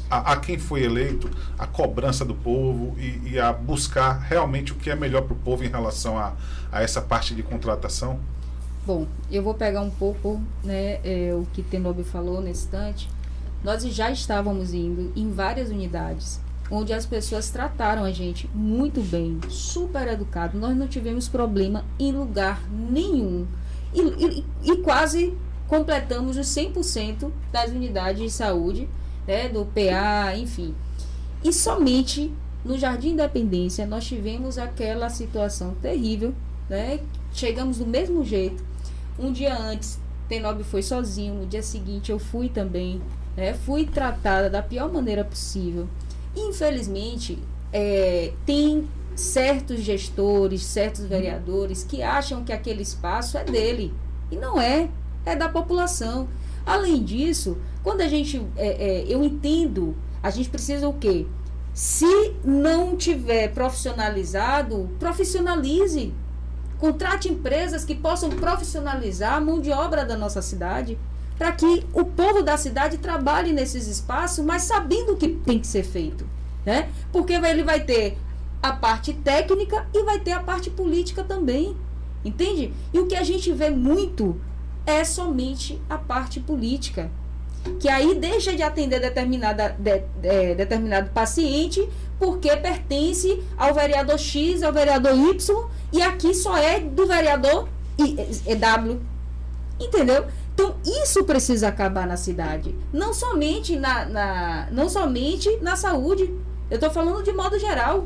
a, quem foi eleito, a cobrança do povo e, e, a buscar realmente o que é melhor para o povo em relação a, a essa parte de contratação? Bom, eu vou pegar um pouco né, é, o que Tenobi falou nesse instante. Nós já estávamos indo em várias unidades onde as pessoas trataram a gente muito bem, super educado. Nós não tivemos problema em lugar nenhum. E, e, e quase completamos os 100% das unidades de saúde né, do PA, enfim. E somente no Jardim Independência nós tivemos aquela situação terrível, né? Chegamos do mesmo jeito. Um dia antes, Tenob foi sozinho, no dia seguinte eu fui também, né? Fui tratada da pior maneira possível. Infelizmente, é, tem certos gestores, certos vereadores que acham que aquele espaço é dele. E não é, é da população. Além disso, quando a gente. É, é, eu entendo, a gente precisa o quê? Se não tiver profissionalizado, profissionalize. Contrate empresas que possam profissionalizar a mão de obra da nossa cidade, para que o povo da cidade trabalhe nesses espaços, mas sabendo o que tem que ser feito. Né? Porque ele vai ter a parte técnica e vai ter a parte política também. Entende? E o que a gente vê muito é somente a parte política que aí deixa de atender determinada, de, de, determinado paciente porque pertence ao vereador X, ao vereador Y, e aqui só é do vereador I, é W. Entendeu? Então, isso precisa acabar na cidade. Não somente na, na não somente na saúde. Eu estou falando de modo geral.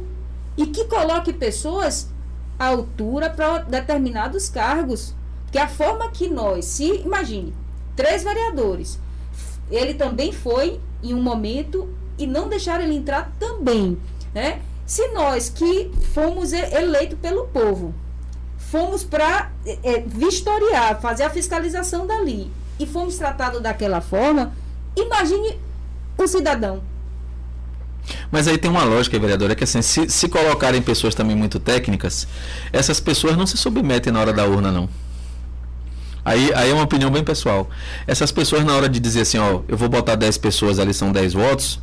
E que coloque pessoas à altura para determinados cargos. Que a forma que nós, se imagine, três vereadores ele também foi em um momento e não deixaram ele entrar também, né? Se nós que fomos eleitos pelo povo, fomos para é, é, vistoriar, fazer a fiscalização dali e fomos tratados daquela forma, imagine o cidadão. Mas aí tem uma lógica, vereadora, que assim, se, se colocarem pessoas também muito técnicas, essas pessoas não se submetem na hora da urna, não. Aí, aí é uma opinião bem pessoal. Essas pessoas, na hora de dizer assim, ó, eu vou botar 10 pessoas ali, são 10 votos,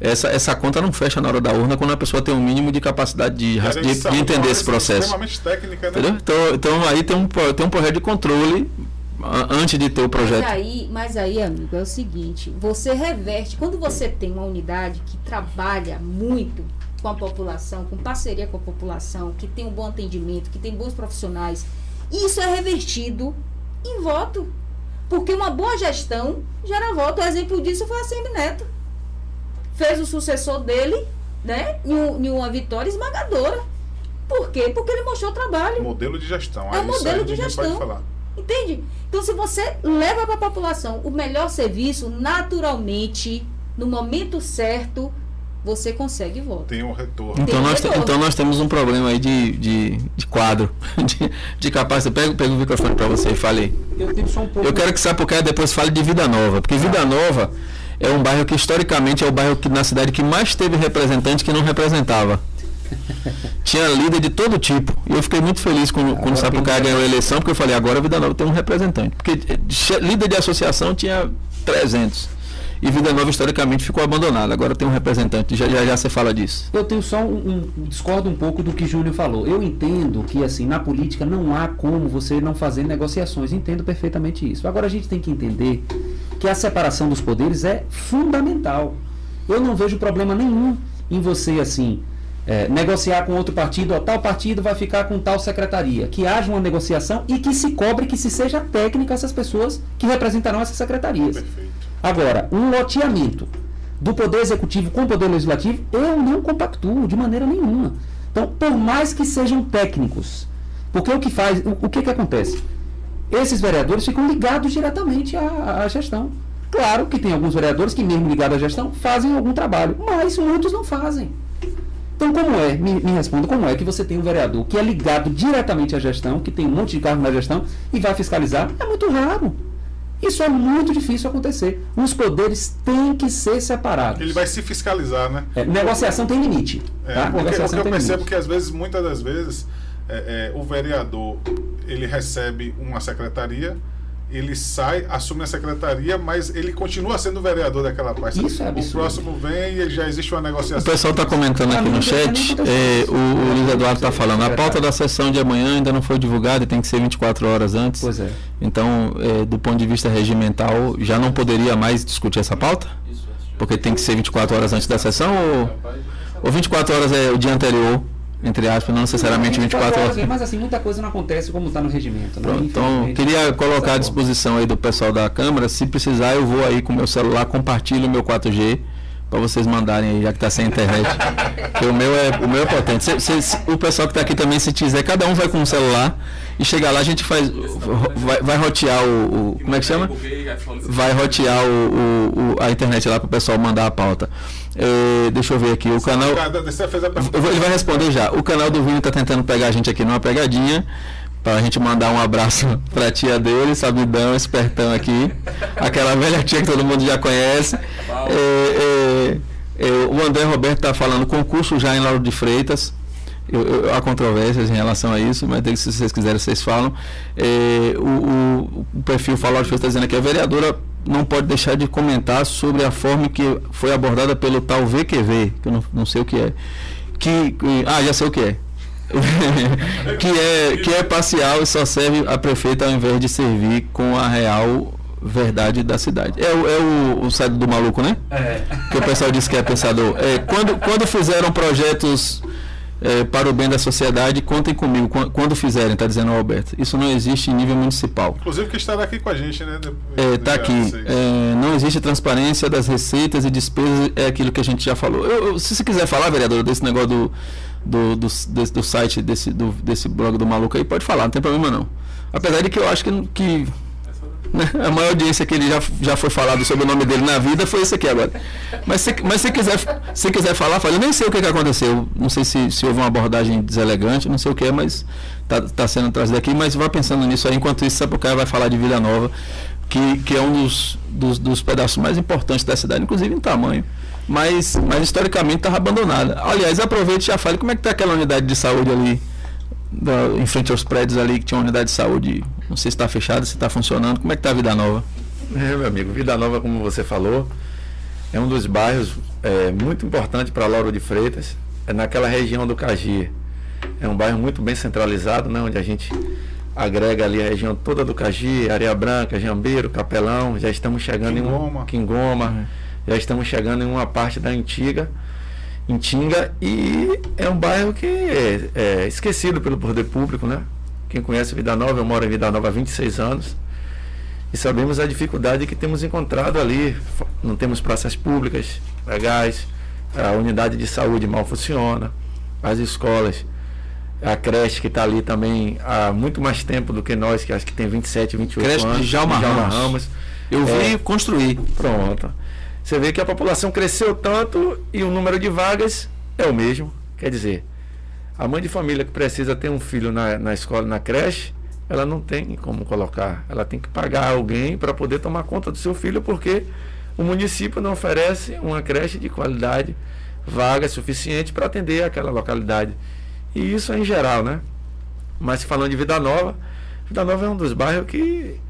essa, essa conta não fecha na hora da urna quando a pessoa tem um mínimo de capacidade de, de, de entender esse processo. Extremamente técnica, né? Então, então aí tem um, tem um projeto de controle antes de ter o projeto. Mas aí, mas aí, amigo, é o seguinte, você reverte, quando você tem uma unidade que trabalha muito com a população, com parceria com a população, que tem um bom atendimento, que tem bons profissionais, isso é revertido em voto. Porque uma boa gestão gera voto. O exemplo disso foi a Semineto. Fez o sucessor dele, né? Em, um, em uma vitória esmagadora. Por quê? Porque ele mostrou trabalho. Modelo de gestão. É um modelo de gestão. Entende? Então, se você leva para a população o melhor serviço, naturalmente, no momento certo, você consegue voto. Tem um retorno. Então, um nós, retorno. então nós temos um problema aí de, de, de quadro, de, de capacidade. Pega, pega o microfone para você e fale. Eu um pouco. Eu quero que porque depois fale de Vida Nova. Porque Vida Nova é um bairro que historicamente é o bairro que, na cidade que mais teve representante que não representava. Tinha líder de todo tipo. E eu fiquei muito feliz quando, agora quando Sapucaia ganhou a eleição, porque eu falei, agora a Vida Nova tem um representante. Porque eh, líder de associação tinha 300 e Vida Nova historicamente ficou abandonada. Agora tem um representante, já já, já você fala disso. Eu tenho só um, um discordo um pouco do que Júnior falou. Eu entendo que assim na política não há como você não fazer negociações. Entendo perfeitamente isso. Agora a gente tem que entender que a separação dos poderes é fundamental. Eu não vejo problema nenhum em você assim é, negociar com outro partido, ó, tal partido vai ficar com tal secretaria, que haja uma negociação e que se cobre que se seja técnica essas pessoas que representarão essas secretarias. Perfeito. Agora, um loteamento do Poder Executivo com o Poder Legislativo, eu não compactuo de maneira nenhuma. Então, por mais que sejam técnicos, Porque o que faz, o, o que que acontece? Esses vereadores ficam ligados diretamente à, à gestão. Claro que tem alguns vereadores que, mesmo ligados à gestão, fazem algum trabalho, mas muitos não fazem. Então, como é, me, me responda, como é que você tem um vereador que é ligado diretamente à gestão, que tem um monte de cargo na gestão e vai fiscalizar? É muito raro. Isso é muito difícil acontecer. Os poderes têm que ser separados. Ele vai se fiscalizar, né? É, negociação tem limite. É, tá? porque, negociação porque eu percebo limite. que às vezes, muitas das vezes, é, é, o vereador ele recebe uma secretaria, ele sai, assume a secretaria, mas ele continua sendo vereador daquela parte. Isso é o absurdo. próximo vem e já existe uma O negociação. pessoal está comentando aqui no chat, é, o, o Luiz Eduardo está falando, a pauta da sessão de amanhã ainda não foi divulgada e tem que ser 24 horas antes. Pois é. Então, é, do ponto de vista regimental, já não poderia mais discutir essa pauta? Porque tem que ser 24 horas antes da sessão ou, ou 24 horas é o dia anterior, entre aspas, não necessariamente 24 horas. Mas assim, muita coisa não acontece como está no regimento. Né? Pronto, então, queria colocar à disposição aí do pessoal da Câmara, se precisar eu vou aí com o meu celular, compartilho o meu 4G para vocês mandarem aí, já que está sem internet. Porque o meu é, o meu é potente. Se- se- se- o pessoal que está aqui também, se quiser, cada um vai com um celular e chegar lá a gente faz, vai, vai rotear o, o- como é que chama? Vai rotear o, o- o- a internet lá para o pessoal mandar a pauta. Eh, deixa eu ver aqui, o canal... Você fez a pergunta. Ele vai responder já. O canal do Vini tá tentando pegar a gente aqui numa pegadinha. Pra gente mandar um abraço pra tia dele, sabidão, espertão aqui. Aquela velha tia que todo mundo já conhece. É, é, é, o André Roberto tá falando concurso já em Lauro de Freitas. Eu, eu- há controvérsias em relação a isso, mas se vocês quiserem, vocês falam. É, o, o- o perfil Falou de Freitas está dizendo aqui, a vereadora não pode deixar de comentar sobre a forma que foi abordada pelo tal VQV, que eu não, não sei o que é. Que, que- ah, já sei o que é. que é que é parcial e só serve a prefeita ao invés de servir com a real verdade da cidade. É, o- é o, o site do maluco, né? É. que o pessoal disse que é pensador. É, quando, quando fizeram projetos é, para o bem da sociedade, contem comigo. Quan- Quando fizerem, está dizendo o Alberto. Isso não existe em nível municipal. Inclusive que estará aqui com a gente, né? depois É, tá aqui. 6. É, não existe transparência das receitas e despesas, é aquilo que a gente já falou. Eu- eu- se você quiser falar, vereador, desse negócio do, do, do, desse- do site, desse, do, desse blog do maluco aí, pode falar, não tem problema não. Apesar de que eu acho que, que a maior audiência que ele já, já foi falado sobre o nome dele na vida foi esse aqui agora. Mas se, mas se quiser, se quiser falar, fala. Eu nem sei o que, que aconteceu. Não sei se, se houve uma abordagem deselegante, não sei o que mas tá, tá sendo trazido aqui. Mas vá pensando nisso aí. Enquanto isso, Sapucaia vai falar de Vila Nova, que, que é um dos, dos, dos pedaços mais importantes da cidade, inclusive em tamanho. Mas, mas historicamente estava abandonada. Aliás, aproveite e já fale como é que está aquela unidade de saúde ali, da- em frente aos prédios ali, que tinha uma unidade de saúde. Não sei se está fechada, se está funcionando. Como é que está a Vida Nova? É, meu amigo, Vida Nova, como você falou, é um dos bairros é, muito importante para Lauro de Freitas. É naquela região do Cagi. É um bairro muito bem centralizado, né, onde a gente agrega ali a região toda do Cagi, Areia Branca, Jambeiro, Capelão. Já estamos chegando em Quingoma. um Quingoma. Já estamos chegando em uma parte da antiga Intinga e é um bairro que é, é esquecido pelo poder público, né? Quem conhece Vida Nova, eu moro em Vida Nova há 26 anos e sabemos a dificuldade que temos encontrado ali. Não temos praças públicas legais, a unidade de saúde mal funciona, as escolas, a creche que está ali também há muito mais tempo do que nós, que acho que tem 27, 28 Creche de anos. Djalma Ramos. Eu vi É. construir. Pronto. Você vê que a população cresceu tanto e o número de vagas é o mesmo. Quer dizer, a mãe de família que precisa ter um filho na, na escola, na creche, ela não tem como colocar. Ela tem que pagar alguém para poder tomar conta do seu filho, porque o município não oferece uma creche de qualidade, vaga suficiente para atender aquela localidade. E isso é em geral, né? Mas falando de Vida Nova, Vida Nova é um dos bairros que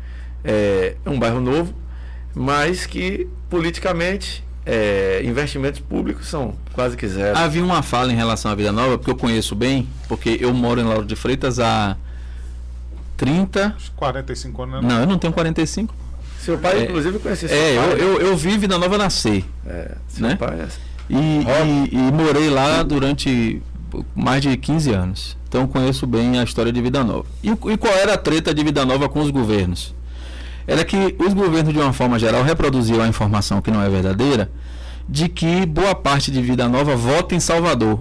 é, é um bairro novo, mas que politicamente é, investimentos públicos são quase que zero. Havia uma fala em relação à Vida Nova, porque eu conheço bem, porque eu moro em Lauro de Freitas há 30. Uns 45 anos, né? Não, eu não tenho 45. Seu pai, É, inclusive, conhecia seu É, pai. eu, eu, eu vi Vida Nova nascer. É, seu né? pai é- E, e, e morei lá durante mais de 15 anos. Então conheço bem a história de Vida Nova. E, e qual era a treta de Vida Nova com os governos? Era que os governos, de uma forma geral, reproduziam a informação que não é verdadeira, de que boa parte de Vida Nova vota em Salvador.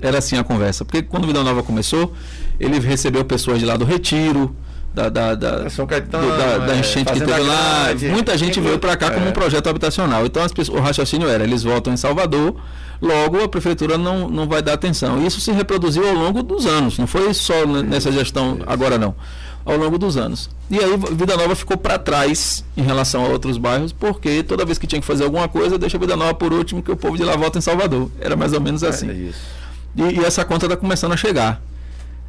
Era assim a conversa. Porque quando Vida Nova começou, ele recebeu pessoas de lá do Retiro, da, da, da, São Caetano, do- da, da é, enchente que Fazenda teve lá. Muita gente veio para cá como É. um projeto habitacional. Então as pessoas, o raciocínio era, eles votam em Salvador, logo a prefeitura não, não vai dar atenção. Isso se reproduziu ao longo dos anos, não foi só nessa gestão agora não. Ao longo dos anos. E aí Vida Nova ficou para trás em relação a outros bairros, porque toda vez que tinha que fazer alguma coisa, deixa Vida Nova por último, que o povo de lá vota em Salvador. Era mais ou menos assim. É. E, e essa conta está começando a chegar.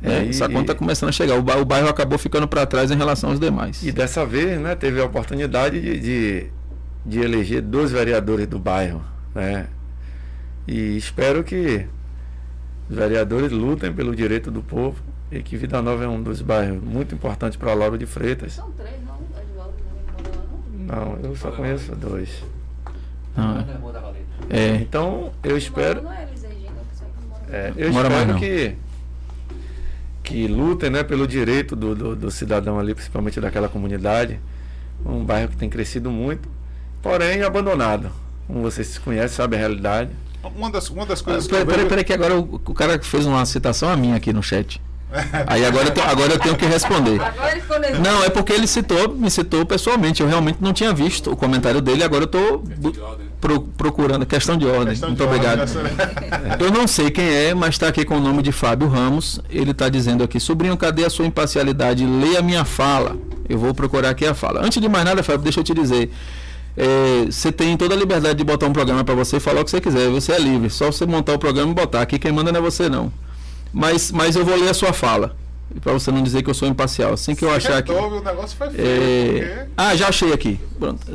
né? É, e- essa conta está começando a chegar. O, ba- o bairro acabou ficando para trás em relação aos demais. E dessa vez, né, teve a oportunidade de, de, de eleger dois vereadores do bairro, né? E espero que os vereadores lutem pelo direito do povo e que Vida Nova é um dos bairros muito importantes para Lauro de Freitas. São três, não? Edvaldo não mora lá, não? Não, eu só conheço dois. Não, é Valeta. é, Então, eu espero, Não é sabe é, eu espero que que lutem, né, pelo direito do, do, do cidadão ali, principalmente daquela comunidade. Um bairro que tem crescido muito, porém abandonado. Como vocês conhecem, sabem a realidade. Uma das, uma das Ah, coisas que Peraí, eu peraí, peraí, que agora o, o cara fez uma citação a minha aqui no chat. Aí agora eu, te- agora eu tenho que responder. Agora ele ficou nervoso. Não, é porque ele citou, me citou pessoalmente. Eu realmente não tinha visto o comentário dele, agora eu estou procurando. Questão de ordem. Questão Muito de ordem, obrigado. essa- Eu não sei quem é, mas está aqui com o nome de Fábio Ramos. Ele está dizendo aqui: Sobrinho, cadê a sua imparcialidade? Leia a minha fala. Eu vou procurar aqui a fala. Antes de mais nada, Fábio, deixa eu te dizer. é, Você tem toda a liberdade de botar um programa para você e falar o que você quiser. Você é livre. Só você montar o programa e botar. Aqui quem manda não é você, não. Mas, mas eu vou ler a sua fala. Para você não dizer que eu sou imparcial. Assim que eu achar. Resolve, o negócio foi feio. É... Ah, já achei aqui. Pronto.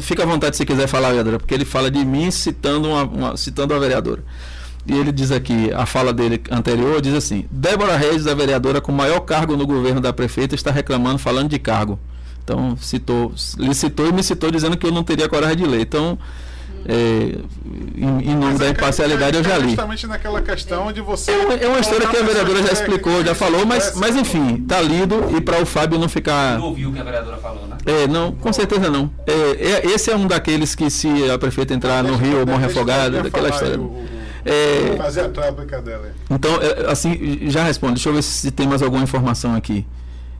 Fica à vontade se quiser falar, vereadora, porque ele fala de mim citando uma, uma- citando a vereadora. E ele diz aqui, a fala dele anterior diz assim: Débora Reis, a vereadora com maior cargo no governo da prefeita, está reclamando falando de cargo. Então, citou, lhe citou e me citou dizendo que eu não teria coragem de ler. Então, é, em, em nome da é imparcialidade, eu já li. Justamente naquela questão de você. É uma, é uma história que a vereadora já explicou, já técnicas, falou, mas, mas enfim, tá lido e para o Fábio não ficar. Não ouviu o que a vereadora falou, né? É, não, com certeza não. É, é- esse é um daqueles que se a prefeita entrar no Rio morre afogada, deixa eu daquela história. É, Fazer a tréplica dela. então, é, assim, já responde. Deixa eu ver se tem mais alguma informação aqui.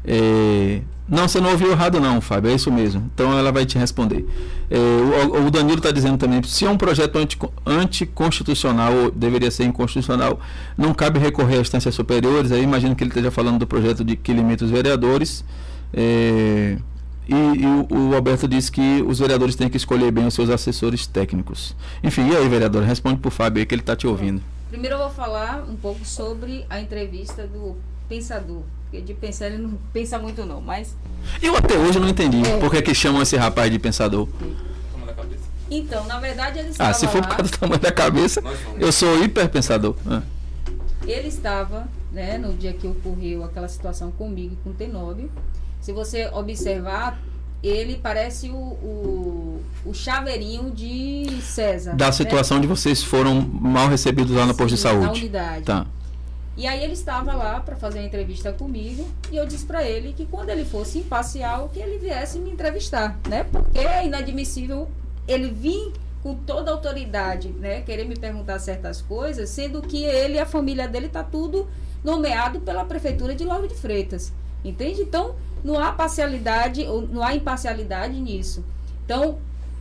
É, não, você não ouviu errado não, Fábio, é isso mesmo. Então ela vai te responder. É, o, o Danilo está dizendo também, se é um projeto anti- anticonstitucional, ou deveria ser inconstitucional, não cabe recorrer a instâncias superiores. Aí imagino que ele esteja falando do projeto de que limita os vereadores. É, e, e o, o Alberto disse que os vereadores têm que escolher bem os seus assessores técnicos. Enfim, e aí, vereador? Responde para o Fábio aí que ele está te ouvindo. Primeiro eu vou falar um pouco sobre a entrevista do pensador. Porque de pensar ele não pensa muito não, mas... Eu até hoje não entendi É. por que, que chamam esse rapaz de pensador. Então, na verdade ele estava Ah, se for por causa do tamanho da cabeça, eu sou hiperpensador. Ah. ele estava, né, no dia que ocorreu aquela situação comigo e com o Tenóbio. Se você observar, ele parece o, o, o chaveirinho de César. Da né? situação de vocês foram mal recebidos lá no posto de Sim, Na saúde. unidade. Tá. E aí ele estava lá para fazer uma entrevista comigo e eu disse para ele que quando ele fosse imparcial que ele viesse me entrevistar, né? Porque é inadmissível ele vir com toda a autoridade, né, querer me perguntar certas coisas, sendo que ele e a família dele tá tudo nomeado pela prefeitura de Lauro de Freitas. Entende? Então, não há parcialidade, não há imparcialidade nisso. Então,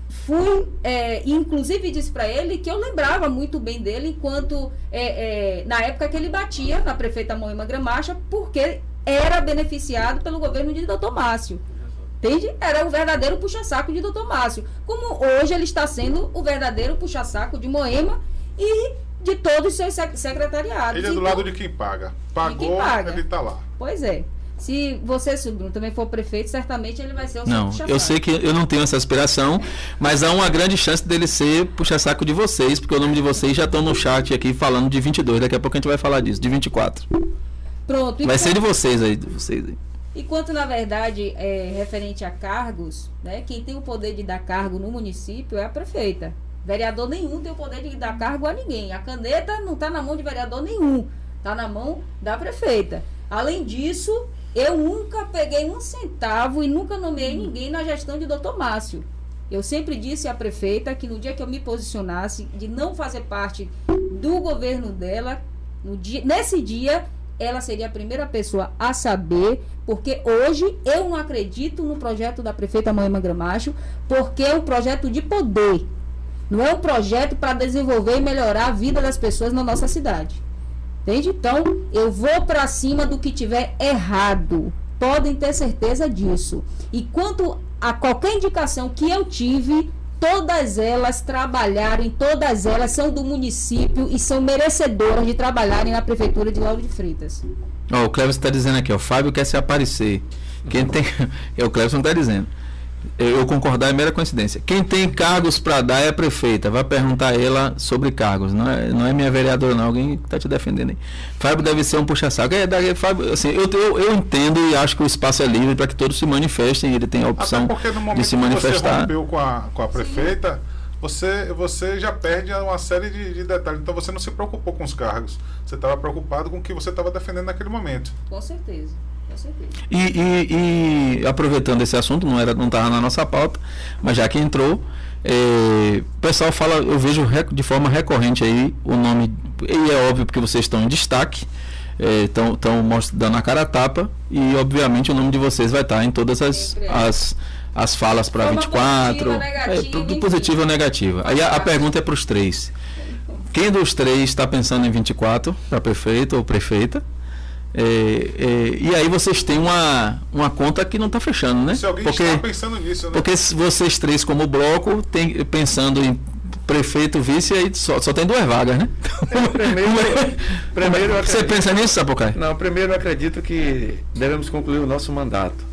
fui, é, inclusive disse para ele que eu lembrava muito bem dele enquanto é, é, na época que ele batia na prefeita Moema Gramacha, porque era beneficiado pelo governo de Dr. Márcio. Entende? Era o verdadeiro puxa-saco de Dr. Márcio. Como hoje ele está sendo o verdadeiro puxa-saco de Moema e de todos os seus sec- secretariados. Ele é do Então, lado de quem paga. Pagou, paga. ele tá lá. Pois é. Se você, sobrinho, também for prefeito, certamente ele vai ser o seu Não, eu sei que eu não tenho essa aspiração, mas há uma grande chance dele ser puxa-saco de vocês, porque o nome de vocês já estão no chat aqui falando de 22. Daqui a pouco a gente vai falar disso, de 24. Pronto. Vai ser de vocês aí, de vocês aí. Enquanto, na verdade, é, referente a cargos, né, quem tem o poder de dar cargo no município é a prefeita. Vereador nenhum tem o poder de dar cargo a ninguém. A caneta não está na mão de vereador nenhum, está na mão da prefeita. Além disso, eu nunca peguei um centavo e nunca nomeei ninguém na gestão de doutor Márcio. Eu sempre disse à prefeita que no dia que eu me posicionasse de não fazer parte do governo dela, No dia, nesse dia, ela seria a primeira pessoa a saber, porque hoje eu não acredito no projeto da prefeita Moema Gramacho, porque é um projeto de poder. Não é um projeto para desenvolver e melhorar a vida das pessoas na nossa cidade. Entende? Então, eu vou para cima do que tiver errado. Podem ter certeza disso. E quanto a qualquer indicação que eu tive, todas elas trabalharem, todas elas são do município e são merecedoras de trabalharem na prefeitura de Lauro de Freitas. Oh, o Cleves está dizendo aqui, o Fábio quer se aparecer. Quem tem. É, o Cleves está dizendo eu concordar é mera coincidência. Quem tem cargos para dar é a prefeita. Vai perguntar a ela sobre cargos. Não é, não é minha vereadora, não. Alguém está te defendendo aí. Fábio deve ser um puxa-saco. É, Fábio, assim, eu, eu, eu, entendo e acho que o espaço é livre para que todos se manifestem. Ele tem a opção de se manifestar. Você rompeu com a, com a prefeita, você, você já perde uma série de, de, detalhes. Então você não se preocupou com os cargos. Você estava preocupado com o que você estava defendendo naquele momento. Com certeza. E, e, e, aproveitando esse assunto, não era não estava na nossa pauta, mas já que entrou, é, o pessoal fala, eu vejo de forma recorrente aí o nome, e é óbvio porque vocês estão em destaque, estão é, dando a cara a tapa, e obviamente o nome de vocês vai estar em todas as, as, as falas para 24, positiva, é, positiva ou negativa. Aí a, a pergunta é para os três. Quem dos três está pensando em 24 para prefeito ou prefeita? É, é, e aí vocês têm uma, uma conta que não está fechando, né? Se alguém porque, está pensando nisso, né? Porque vocês três, como bloco, tem, pensando em prefeito, vice, aí só, só tem duas vagas, né? É, primeiro, primeiro Você pensa nisso, Sapucai? Não, primeiro eu acredito que devemos concluir o nosso mandato.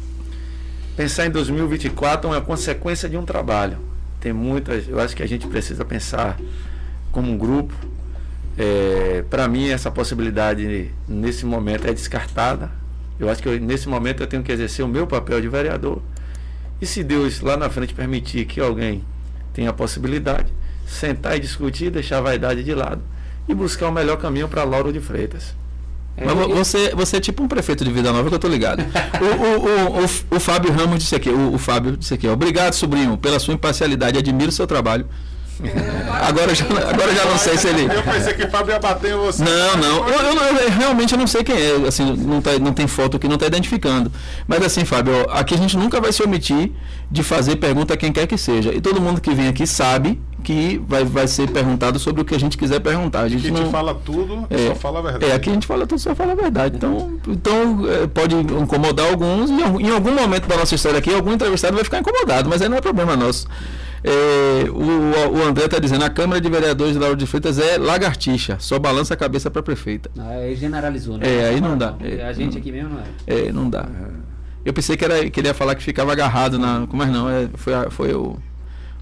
Pensar em 2024 é uma consequência de um trabalho. Tem muitas, eu acho que a gente precisa pensar como um grupo, é, para mim, essa possibilidade nesse momento é descartada. Eu acho que eu, nesse momento eu tenho que exercer o meu papel de vereador. E se Deus lá na frente permitir que alguém tenha a possibilidade, sentar e discutir, deixar a vaidade de lado e buscar o melhor caminho para Lauro de Freitas. É, Mas você, você é tipo um prefeito de Vida Nova que eu tô ligado. o, o, o, o, Fábio Ramos disse aqui, o, o Fábio disse aqui, obrigado, sobrinho, pela sua imparcialidade, admiro o seu trabalho. Agora já, agora já não sei se ele. Eu pensei que o Fábio ia bater em você. Não, não. Eu, eu, eu, realmente não sei quem é. Assim, não, tá, não tem foto aqui, não está identificando. Mas assim, Fábio, aqui a gente nunca vai se omitir de fazer pergunta a quem quer que seja. E todo mundo que vem aqui sabe que vai, vai ser perguntado sobre o que a gente quiser perguntar. A gente não fala tudo, é, só fala a verdade. É, aqui a gente fala tudo, só fala a verdade. Então, então é, pode incomodar alguns. E em algum momento da nossa história aqui, algum entrevistado vai ficar incomodado, mas aí não é problema nosso. É, o, o André está dizendo, a Câmara de Vereadores de Lauro de Freitas é lagartixa, só balança a cabeça para prefeita. Ah, aí generalizou, né? É, aí não, dá. É, a gente aqui mesmo não é. É, não dá. Eu pensei que, era, que ele ia falar que ficava agarrado na. Mas não, é, foi, foi o,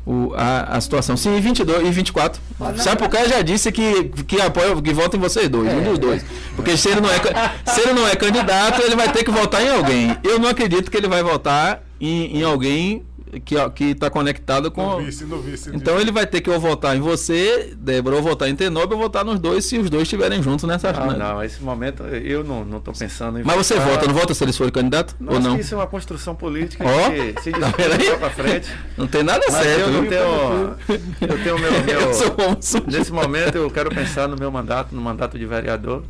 o, a, a situação. Sim, e 22 e 24. Sabe por que já disse que, que apoia, que vota em vocês dois, é, um dos dois. Porque se ele, não é, se ele não é candidato, ele vai ter que votar em alguém. Eu não acredito que ele vai votar em, em alguém que que está conectado com. No vice, no vice, então ele vai ter que ou votar em você, Débora, ou votar em Tenob, ou votar nos dois se os dois estiverem juntos nessa. Não, né? não, nesse momento eu não não estou pensando em. Mas votar. você vota, não vota se eles forem candidato não, ou não? Isso é uma construção política oh, que se tá para frente. Não tem nada Mas certo. Eu, não tenho, eu tenho meu, meu nesse momento eu quero pensar no meu mandato, no mandato de vereador.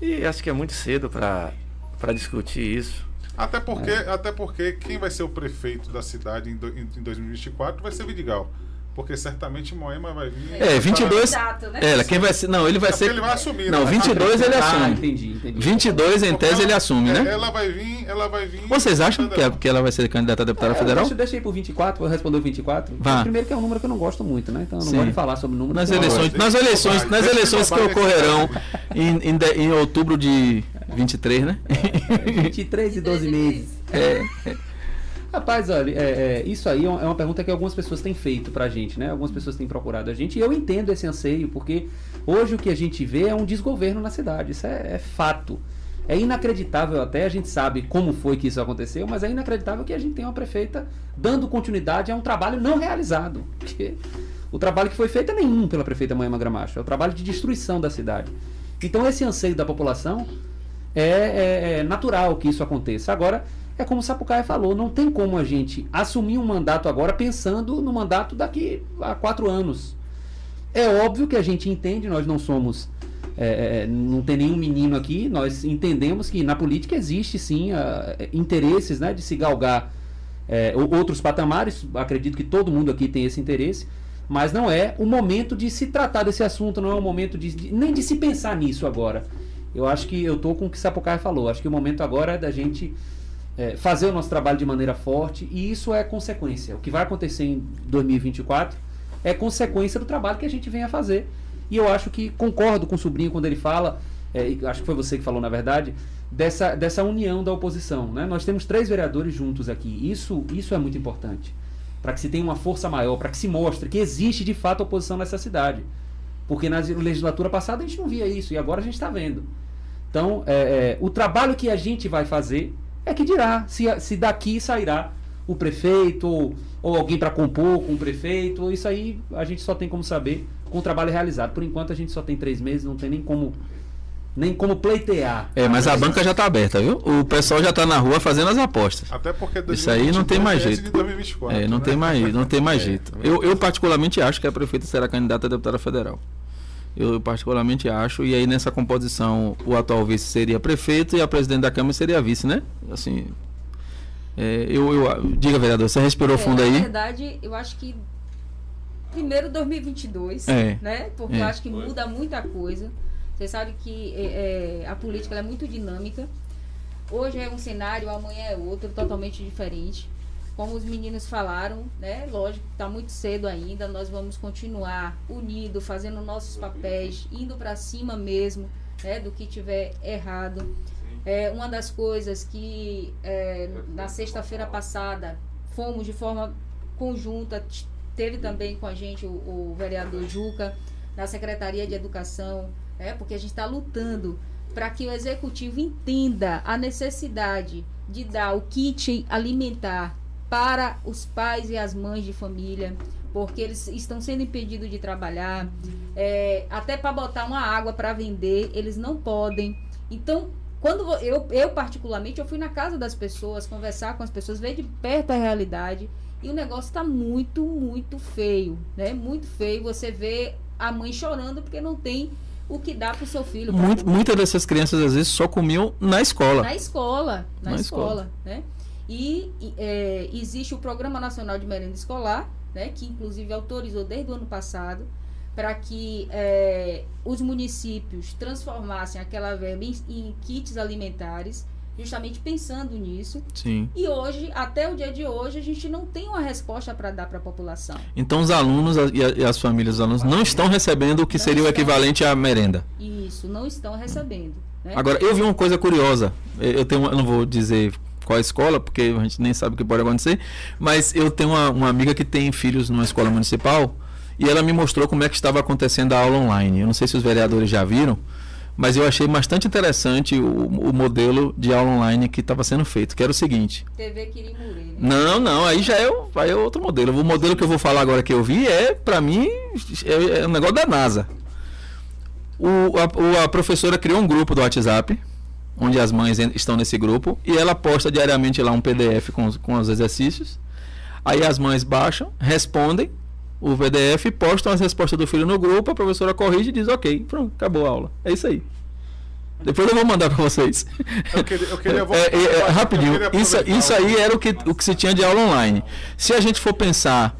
E acho que é muito cedo para para discutir isso. Até porque, é. até porque quem vai ser o prefeito da cidade em, do, em, em 2024 vai ser Vidigal. Porque certamente Moema vai vir. É, 22. Candidato, né? É, quem vai ser. Não, ele vai é ser. Ele vai assumir. Não, né? 22 ele assume. Ah, entendi, entendi. 22 em tese ela, ele assume, né? Ela vai vir, ela vai vir. Vocês acham que, é, que ela vai ser candidata a deputada é, federal? Deixa, deixa aí pro 24, vou responder o 24. Vá. Primeiro que é um número que eu não gosto muito, né? Então eu não Sim. gosto de falar sobre o número. Nas eleições, nas eleições, nas eleições que ocorrerão em, em, em outubro de 23, né? É, 23 e 12 meses. É. Rapaz, olha, é, é, isso aí é, é uma pergunta que algumas pessoas têm feito pra gente, né? Algumas pessoas têm procurado a gente e eu entendo esse anseio, porque hoje o que a gente vê é um desgoverno na cidade, isso é, é fato. É inacreditável até, a gente sabe como foi que isso aconteceu, mas é inacreditável que a gente tenha uma prefeita dando continuidade a um trabalho não realizado. Porque o trabalho que foi feito é nenhum pela prefeita Moema Gramacho, é o trabalho de destruição da cidade. Então esse anseio da população é, é, é natural que isso aconteça. Agora, é como o Sapucaia falou, não tem como a gente assumir um mandato agora pensando no mandato daqui a quatro anos. É óbvio que a gente entende, nós não somos é, é, não tem nenhum menino aqui, nós entendemos que na política existe sim uh, interesses né, de se galgar é, outros patamares, acredito que todo mundo aqui tem esse interesse, mas não é o momento de se tratar desse assunto, não é o momento de, de nem de se pensar nisso agora. Eu acho que eu estou com o que Sapucaia falou, acho que o momento agora é da gente é, fazer o nosso trabalho de maneira forte e isso é consequência. O que vai acontecer em 2024 é consequência do trabalho que a gente vem a fazer e eu acho que concordo com o sobrinho quando ele fala, é, acho que foi você que falou na verdade, dessa, dessa união da oposição. Né? Nós temos três vereadores juntos aqui. Isso, isso é muito importante. Para que se tenha uma força maior, para que se mostre que existe de fato oposição nessa cidade. Porque na legislatura passada a gente não via isso e agora a gente está vendo. Então, é, é, o trabalho que a gente vai fazer é que dirá se, se daqui sairá o prefeito ou, ou alguém para compor com o prefeito. Isso aí a gente só tem como saber com o trabalho realizado. Por enquanto a gente só tem três meses, não tem nem como nem como pleitear. É, mas a banca já está aberta, viu? O pessoal já está na rua fazendo as apostas. Até porque isso aí não tem mais jeito. 2024, é, não né? tem mais, não tem mais é, jeito. Eu, eu particularmente acho que a prefeita será candidata a deputada federal. Eu particularmente acho, e aí nessa composição o atual vice seria prefeito e a presidente da Câmara seria vice, né? Assim, é, eu, eu, diga, vereador, você respirou é, fundo aí? Na verdade, eu acho que primeiro 2022, é, né? Porque é. eu acho que muda muita coisa. Você sabe que é, é, a política é muito dinâmica. Hoje é um cenário, amanhã é outro, totalmente diferente. Como os meninos falaram, né? Lógico, está muito cedo ainda. Nós vamos continuar unidos, fazendo nossos papéis, indo para cima mesmo, né? Do que tiver errado. É, uma das coisas que é, na sexta-feira passada fomos de forma conjunta, teve também com a gente o, o vereador Juca, na Secretaria de Educação, é, porque a gente está lutando para que o executivo entenda a necessidade de dar o kit alimentar para os pais e as mães de família, porque eles estão sendo impedidos de trabalhar, é, até para botar uma água para vender, eles não podem. Então, quando eu, eu particularmente, eu fui na casa das pessoas, conversar com as pessoas, ver de perto a realidade. E o negócio está muito, muito feio, né? Muito feio. Você vê a mãe chorando porque não tem o que dá para o seu filho. Muito, muitas dessas crianças às vezes só comiam na escola. Na escola, na, na escola, escola, né? E é, existe o Programa Nacional de Merenda Escolar, né? Que inclusive autorizou desde o ano passado para que é, os municípios transformassem aquela verba em, em, kits alimentares, justamente pensando nisso. Sim. E hoje, até o dia de hoje, a gente não tem uma resposta para dar para a população. Então, os alunos e, as famílias dos alunos não estão recebendo o que não seria estão. o equivalente à merenda. Isso, não estão recebendo. Né? Agora, eu vi uma coisa curiosa. Eu tenho, eu não vou dizer qual escola, porque a gente nem sabe o que pode acontecer, mas eu tenho uma, uma amiga que tem filhos numa escola municipal e ela me mostrou como é que estava acontecendo a aula online. Eu não sei se os vereadores já viram, mas eu achei bastante interessante o, o modelo de aula online que estava sendo feito, que era o seguinte. TV Quirimuri. Né? Não, não, aí já é, aí é outro modelo. O modelo que eu vou falar agora que eu vi é, para mim, é, é um negócio da NASA. O, a, a professora criou um grupo do WhatsApp, onde as mães estão nesse grupo, e ela posta diariamente lá um PDF com, com os exercícios. Aí as mães baixam, respondem, o PDF, postam as respostas do filho no grupo, a professora corrige e diz, ok, pronto, acabou a aula. É isso aí. Depois eu vou mandar para vocês. Eu queria, eu queria é, é, é, rapidinho. Isso, isso aí era o que, o que se tinha de aula online. Se a gente for pensar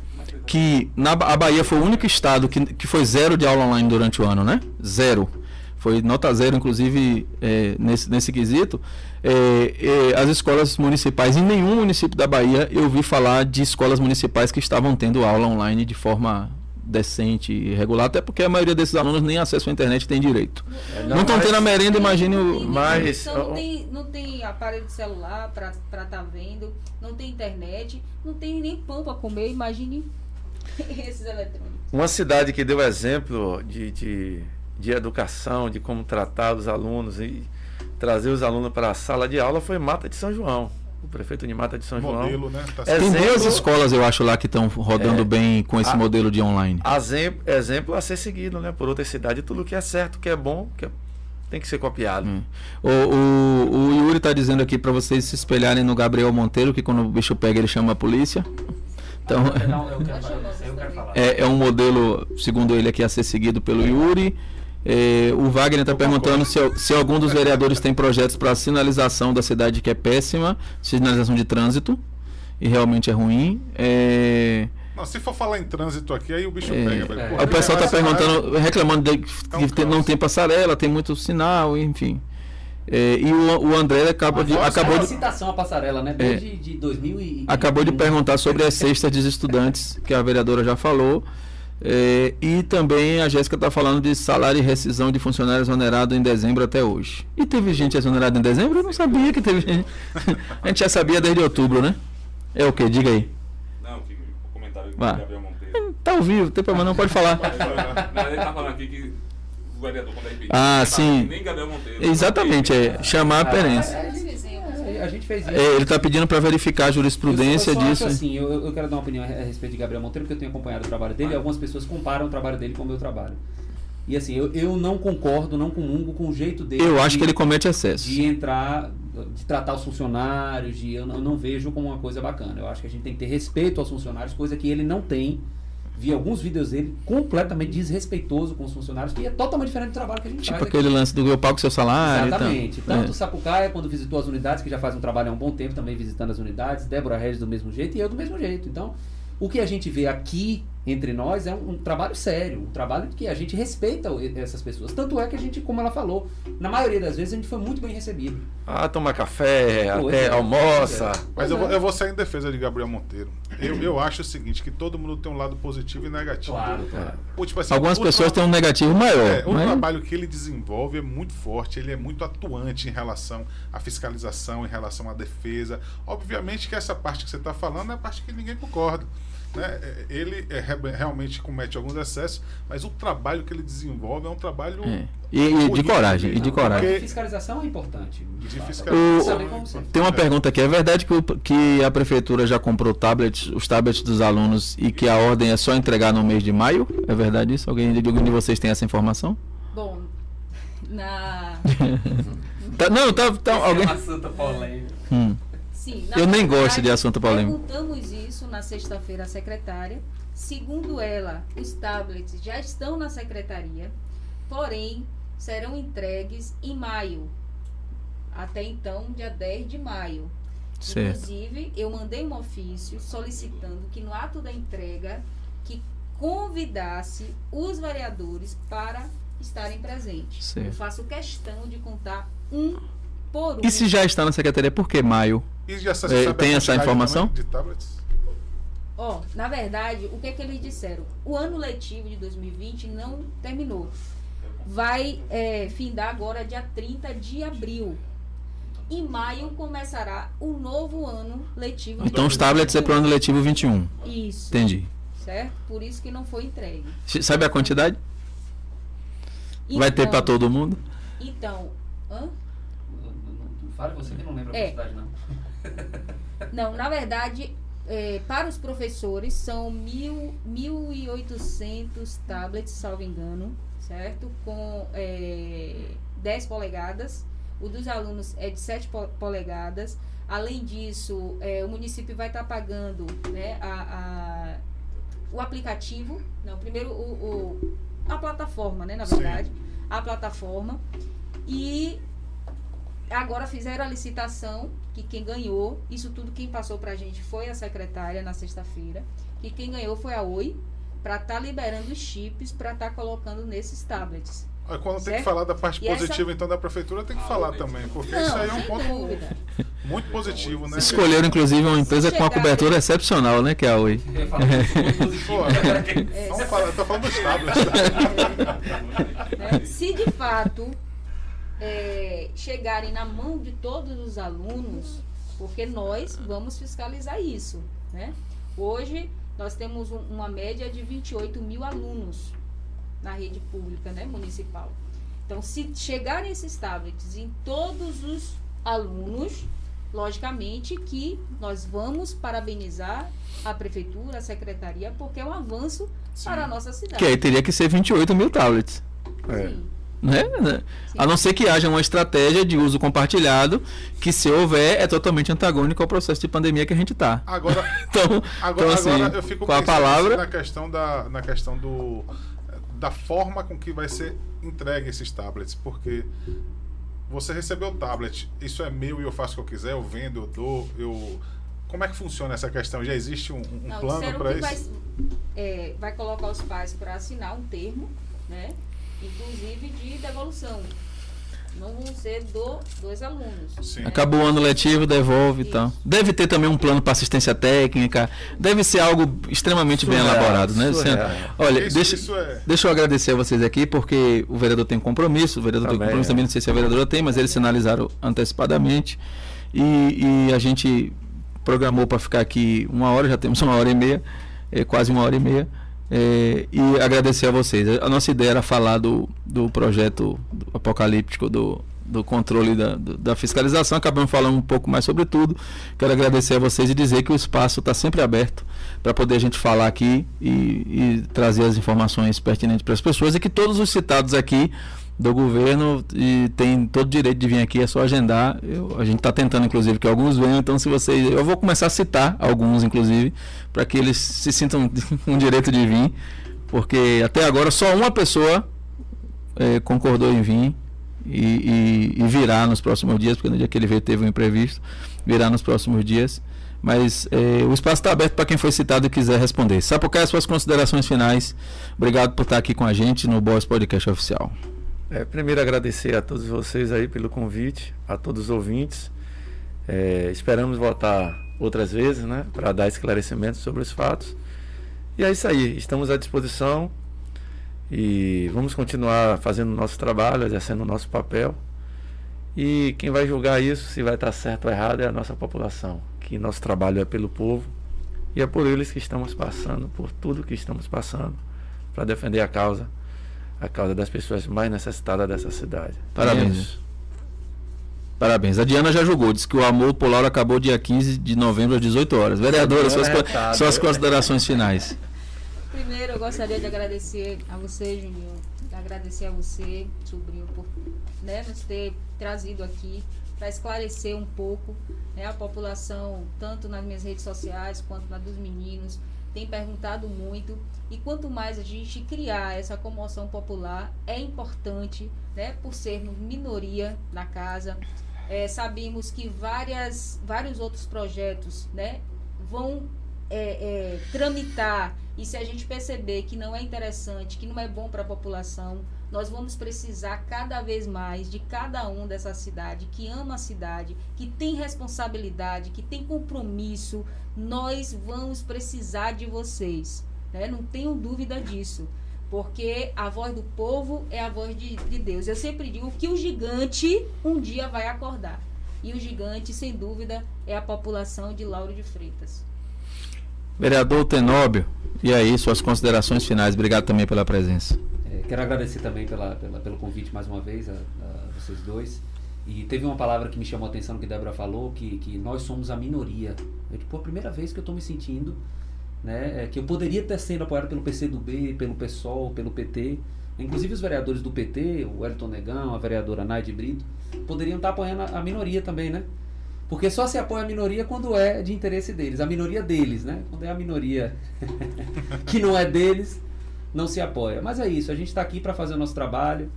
que na, a Bahia foi o único estado que, que foi zero de aula online durante o ano, né? Zero. Foi nota zero, inclusive, é, nesse, nesse quesito é, é, as escolas municipais, em nenhum município da Bahia eu vi falar de escolas municipais que estavam tendo aula online de forma decente e regular, até porque a maioria desses alunos nem acesso à internet tem direito. É, não estão tendo a merenda, imagine o. Mas. Não tem, não tem aparelho de celular para estar tá vendo, não tem internet, não tem nem pão para comer, imagine esses eletrônicos. Uma cidade que deu exemplo de, de, de educação, de como tratar os alunos e trazer os alunos para a sala de aula foi Mata de São João. O prefeito de Mata de São modelo, João. Né? Tá Tem duas escolas, eu acho, lá que estão rodando é, bem com esse a, modelo de online. Exemplo, exemplo a ser seguido, né? Por outra cidade, tudo que é certo, que é bom, que é, tem que ser copiado. Hum. O, o, o, Yuri está dizendo aqui para vocês se espelharem no Gabriel Monteiro, que quando o bicho pega ele chama a polícia. Então, é, é um modelo, segundo ele aqui, a ser seguido pelo Yuri. É, o Wagner está perguntando se, se, algum dos vereadores tem projetos para sinalização da cidade que é péssima, sinalização de trânsito, e realmente é ruim. É, não, se for falar em trânsito aqui, aí o bicho é, pega. Velho. Porra, o pessoal está perguntando, reclamando de, que tem, não tem passarela, tem muito sinal, enfim. É, e o, o André acabou de. Acabou de citação a passarela, né? Desde é, de 2000 e, Acabou de perguntar sobre as cestas dos estudantes, que a vereadora já falou. É, e também a Jéssica está falando de salário e rescisão de funcionários onerados em dezembro até hoje. E teve gente exonerada em dezembro? Eu não sabia que teve gente. a gente já sabia desde outubro, né? É o que? Diga aí. Não, que o comentário do Gabriel Monteiro. Tá ao vivo, tem problema, não pode falar. Não, ele tá falando aqui que o vereador, quando é Ah, sim. Nem Gabriel Monteiro. Exatamente, é chamar a perença. A gente fez isso. É, ele está pedindo para verificar a jurisprudência eu, eu disso. assim, eu, eu, quero dar uma opinião a respeito de Gabriel Monteiro, porque eu tenho acompanhado o trabalho dele e algumas pessoas comparam o trabalho dele com o meu trabalho. E assim, eu, eu não concordo, não comungo com o jeito dele. Eu de, acho que ele comete excesso. De entrar, de tratar os funcionários, de, eu não, eu não vejo como uma coisa bacana. Eu acho que a gente tem que ter respeito aos funcionários, coisa que ele não tem vi alguns vídeos dele completamente desrespeitoso com os funcionários, que é totalmente diferente do trabalho que a gente tipo faz. Tipo aquele lance do eu pago seu salário. Exatamente. Então, Tanto é. o Sapucaia, quando visitou as unidades, que já faz um trabalho há um bom tempo também visitando as unidades, Débora Regis do mesmo jeito e eu do mesmo jeito. Então, o que a gente vê aqui entre nós é um, um, trabalho sério, um trabalho que a gente respeita essas pessoas. Tanto é que a gente, como ela falou, na maioria das vezes a gente foi muito bem recebido. Ah, toma café, Pô, até é, almoça. É. Mas eu vou, eu vou, sair em defesa de Gabriel Monteiro. Eu, eu acho o seguinte, que todo mundo tem um lado positivo e negativo. Claro, claro. Pô, tipo assim, Algumas pessoas têm um negativo maior. É, o mas... trabalho que ele desenvolve é muito forte, ele é muito atuante em relação à fiscalização, em relação à defesa. Obviamente que essa parte que você está falando é a parte que ninguém concorda. Né? É, ele é, realmente comete alguns excessos, mas o trabalho que ele desenvolve é um trabalho. É. E, e de coragem, e de coragem. Porque fiscalização é importante. De fiscalização. O, tem uma pergunta aqui: é verdade que, o, que a prefeitura já comprou tablets, os tablets dos alunos e que a ordem é só entregar no mês de maio? É verdade isso? Alguém, algum de vocês tem essa informação? Bom, na. tá, não, tá. tá é alguém... É uma santa polêmica. Hum. Sim, Eu nem gosto de assunto polêmico. Perguntamos isso na sexta-feira à secretária. Segundo ela, os tablets já estão na secretaria, porém serão entregues em maio. Até então, dia 10 de maio. Certo. Inclusive, eu mandei um ofício solicitando que no ato da entrega que convidasse os vereadores para estarem presentes. Certo. Eu faço questão de contar um por um. E se já está na secretaria, por que maio? E já é, tem essa informação? De tablets? Ó, oh, na verdade, o que é que eles disseram? O ano letivo de 2020 não terminou. Vai é, findar agora dia 30 de abril. Em maio começará o novo ano letivo. Então os tablets é para o ano letivo 21. Isso. Entendi. Certo? Por isso que não foi entregue. Sabe a quantidade? Então, Vai ter para então, todo mundo? Então, hã? Fale você que não lembra é. a quantidade, não. Não, na verdade, é, para os professores são mil, 1.800 tablets, salvo engano, certo? Com é, 10 polegadas. O dos alunos é de 7 polegadas. Além disso, é, o município vai estar tá pagando né, a, a, o aplicativo. Não, primeiro o, o, a plataforma, né? Na verdade. Sim. A plataforma. E agora fizeram a licitação, que quem ganhou, isso tudo quem passou para a gente foi a secretária na sexta-feira, que quem ganhou foi a Oi, para estar tá liberando os chips para estar tá colocando nesses tablets. Quando certo? tem que falar da parte e positiva, essa... então, da prefeitura, tem que ah, falar também, porque não, isso aí é um ponto dúvida. muito positivo, né? Escolheram, inclusive, uma empresa com uma cobertura aí... excepcional, né? Que é a Oi. É, Vamos falar, tô falando dos tablets. É, se de fato é, chegarem na mão de todos os alunos, porque nós vamos fiscalizar isso. Né? Hoje nós temos um, uma média de 28 mil alunos na rede pública né, municipal. Então, se chegarem esses tablets em todos os alunos, logicamente que nós vamos parabenizar a prefeitura, a secretaria, porque é um avanço Sim. para a nossa cidade. Que aí teria que ser 28 mil tablets. É. Sim. Né? A não ser que haja uma estratégia de uso compartilhado que, se houver, é totalmente antagônico ao processo de pandemia que a gente está. Agora, então, agora, então, assim, agora eu fico com a palavra na questão da na questão do da forma com que vai ser entregue esses tablets, porque você recebeu o tablet, isso é meu e eu faço o que eu quiser, eu vendo, eu dou, eu como é que funciona essa questão? Já existe um, um Não, plano para isso? Vai, é, vai colocar os pais para assinar um termo, né? Inclusive de devolução. Não vão ser do, dos alunos. Sim. Acabou o ano letivo, devolve e tal. Deve ter também um plano para assistência técnica. Deve ser algo extremamente bem Surreal, elaborado, né? surreal. Olha, Isso- deixa, isso é- deixa eu agradecer a vocês aqui, porque o vereador tem compromisso, o vereador tem Também, compromisso é. também, não sei se a vereadora tem, mas eles sinalizaram antecipadamente. E, e a gente programou para ficar aqui uma hora, já temos uma hora e meia, é, quase uma hora e meia. É, e agradecer a vocês. A nossa ideia era falar do, do projeto apocalíptico do, do controle da, da fiscalização. Acabamos falando um pouco mais sobre tudo. Quero agradecer a vocês e dizer que o espaço está sempre aberto para poder a gente falar aqui e, e trazer as informações pertinentes para as pessoas e que todos os citados aqui do governo e tem todo o direito de vir aqui, é só agendar. Eu- a gente está tentando, inclusive, que alguns venham, então se vocês. Eu vou começar a citar alguns, inclusive, para que eles se sintam com o direito de vir, porque até agora só uma pessoa eh, concordou em vir e, e, e virá nos próximos dias, porque no dia que ele veio teve um imprevisto, virá nos próximos dias. Mas eh, o espaço está aberto para quem foi citado e quiser responder. Sapucaia, suas considerações finais. Obrigado por estar aqui com a gente no Boss Podcast Oficial. É, primeiro agradecer a todos vocês aí pelo convite, a todos os ouvintes. É, esperamos voltar outras vezes, né, para dar esclarecimentos sobre os fatos. E é isso aí, estamos à disposição e vamos continuar fazendo o nosso trabalho, exercendo o nosso papel. E quem vai julgar isso, se vai estar certo ou errado, é a nossa população. Que nosso trabalho é pelo povo e é por eles que estamos passando, por tudo que estamos passando, para defender a causa a causa das pessoas mais necessitadas dessa cidade. Parabéns. É. Parabéns. A Diana já julgou, disse que o amor por Laura acabou dia 15 de novembro às 18 horas. Vereadora, suas, Arretado. suas considerações finais. Primeiro, eu gostaria de agradecer a você, Juninho. Agradecer a você, sobrinho, por né, nos ter trazido aqui para esclarecer um pouco né, a população, tanto nas minhas redes sociais quanto na dos meninos. Tem perguntado muito. E quanto mais a gente criar essa comoção popular, é importante, né, por sermos minoria na casa. É, sabemos que várias, vários outros projetos né, vão é, é, tramitar e se a gente perceber que não é interessante, que não é bom para a população, nós vamos precisar cada vez mais de cada um dessa cidade que ama a cidade, que tem responsabilidade, que tem compromisso. Nós vamos precisar de vocês, né? Não tenho dúvida disso. Porque a voz do povo é a voz de, de Deus. Eu sempre digo que o gigante um dia vai acordar. E o gigante, sem dúvida, é a população de Lauro de Freitas. Vereador Tenóbio, e aí, suas considerações finais. Obrigado também pela presença. Quero agradecer também pela, pela- pelo convite mais uma vez a, a vocês dois. E teve uma palavra que me chamou a atenção que a Débora falou, que, que nós somos a minoria. É tipo a primeira vez que eu estou me sentindo, né, é, que eu poderia estar sendo apoiado pelo PCdoB, pelo PSOL, pelo PT. Inclusive os vereadores do PT, o Elton Negão, a vereadora Naide Brito, poderiam estar apoiando a, a minoria também, né? Porque só se apoia a minoria quando é de interesse deles. A minoria deles, né? Quando é a minoria que não é deles, não se apoia. Mas é isso, a gente está aqui para fazer o nosso trabalho,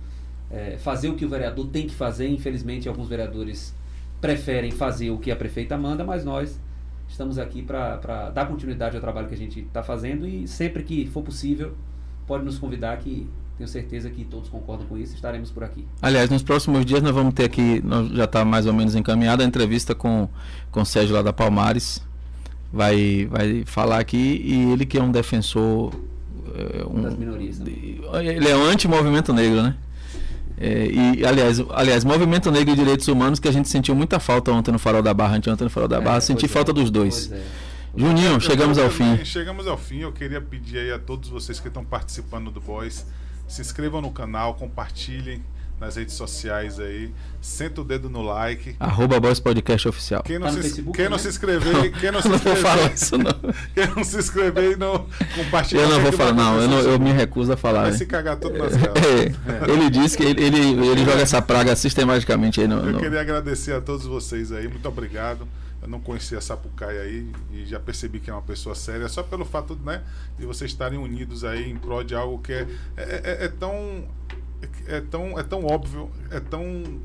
é, fazer o que o vereador tem que fazer. Infelizmente, alguns vereadores preferem fazer o que a prefeita manda, mas nós estamos aqui para dar continuidade ao trabalho que a gente está fazendo e sempre que for possível, pode nos convidar que tenho certeza que todos concordam com isso, estaremos por aqui. Aliás, nos próximos dias nós vamos ter aqui, já está mais ou menos encaminhada a entrevista com, com o Sérgio lá da Palmares. Vai, vai falar aqui e ele que é um defensor. É, um- Das minorias também. ele é um anti-movimento negro, né? É, e, aliás, aliás, movimento negro e direitos humanos que a gente sentiu muita falta ontem no Farol da Barra, anteontem no Farol da Barra, É, senti é, falta dos dois. é. Juninho, Eu chegamos ao também- fim. Chegamos ao fim. Eu queria pedir aí a todos vocês que estão participando do Boys, se inscrevam no canal, compartilhem nas redes sociais aí, senta o dedo no like. Arroba Boys Podcast Oficial. Quem não, Tá se, Facebook quem não também? se inscrever, quem não se Eu não vou falar inscrever, isso não. quem não se inscrever e não compartilhar. Eu não vou falar, não, eu, não, eu me recuso a falar. Vai né? se cagar todo nas calças. É, ele disse que ele, ele, ele joga essa praga sistematicamente aí no. Eu no- queria agradecer a todos vocês aí, muito obrigado. Eu não conhecia a Sapucaí aí e já percebi que é uma pessoa séria, só pelo fato né, de vocês estarem unidos aí em prol de algo que é, é, é, é tão. É tão, é tão óbvio, é tão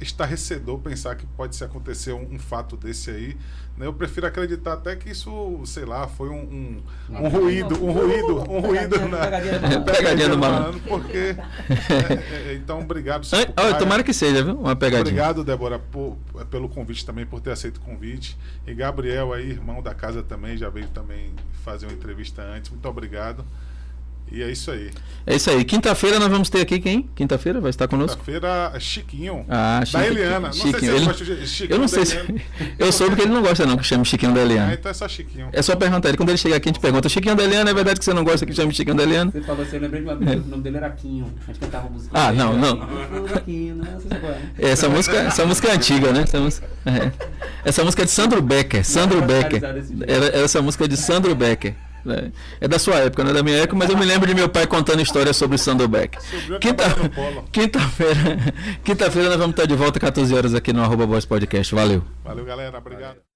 estarrecedor pensar que pode se acontecer um, um fato desse aí. Né? Eu prefiro acreditar até que isso, sei lá, foi um, um, um ruído, um ruído, um ruído na pegadinha do malandro, porque é, é, então obrigado. Oh, tomara que seja, viu? Uma pegadinha. Obrigado, Débora, por, pelo convite também, por ter aceito o convite. E Gabriel aí, irmão da casa também, já veio também fazer uma entrevista antes. Muito obrigado. E é isso aí. É isso aí. Quinta-feira nós vamos ter aqui quem? Quinta-feira vai estar conosco? Quinta-feira, Chiquinho. Ah, Chiquinho. Da Eliana. Não Chiquinho. sei se ele... eu gosto de Chiquinho. Eu não sei se. Eu soube que ele não gosta, não, que chame Chiquinho da Eliana. Ah, então é só Chiquinho. É só perguntar ele. Quando ele chegar aqui, a gente pergunta: Chiquinho da Eliana, é verdade que você não gosta que chame Chiquinho da Eliana? Você falou assim, eu lembrei de uma vez, o nome dele era Quinho. A gente cantava música. Ah, não, não. Quinho, não, não sei se é. Essa música, essa música é antiga, né? Essa música, é. essa música é de Sandro Becker. Sandro Becker. Era, era essa música de Sandro Becker. É, é da sua época, não é da minha época, mas eu me lembro de meu pai contando histórias sobre Sandobeck. Quinta-feira, quinta-feira, quinta-feira nós vamos estar de volta 14 horas aqui no arroba Voz Podcast. Valeu. Valeu, galera. Obrigado. Valeu.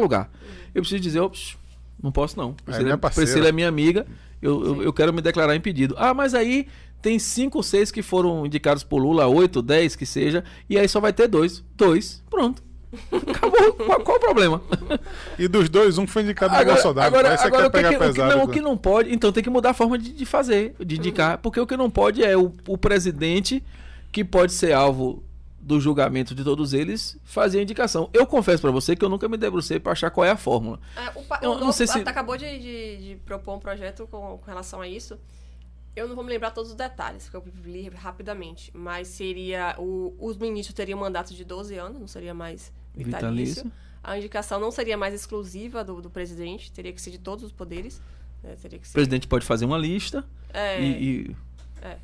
Lugar. Eu preciso dizer, ops, não posso não. É Priscila é, Priscila é minha amiga, eu, eu, eu, quero me declarar impedido. Ah, mas aí tem cinco ou seis que foram indicados por Lula, oito, dez que seja, e aí só vai ter dois. Dois, pronto. Acabou. qual, qual, o problema? E dos dois, um foi indicado agora, no Bolsonaro. Agora, agora o, que, pegar o, que, não, o que não pode, então tem que mudar a forma de, de fazer, de indicar, porque o que não pode é o, o presidente que pode ser alvo do julgamento de todos eles fazia indicação. Eu confesso para você que eu nunca me debrucei para achar qual é a fórmula. É, o, eu, o não sei se... acabou de, de, de, propor um projeto com, com, relação a isso. Eu não vou me lembrar todos os detalhes, porque eu li rapidamente. Mas seria. O, os ministros teriam um mandato de 12 anos, não seria mais vitalício. vitalício. A indicação não seria mais exclusiva do, do presidente, teria que ser de todos os poderes. Né? Ser... O presidente pode fazer uma lista é... e... e... É.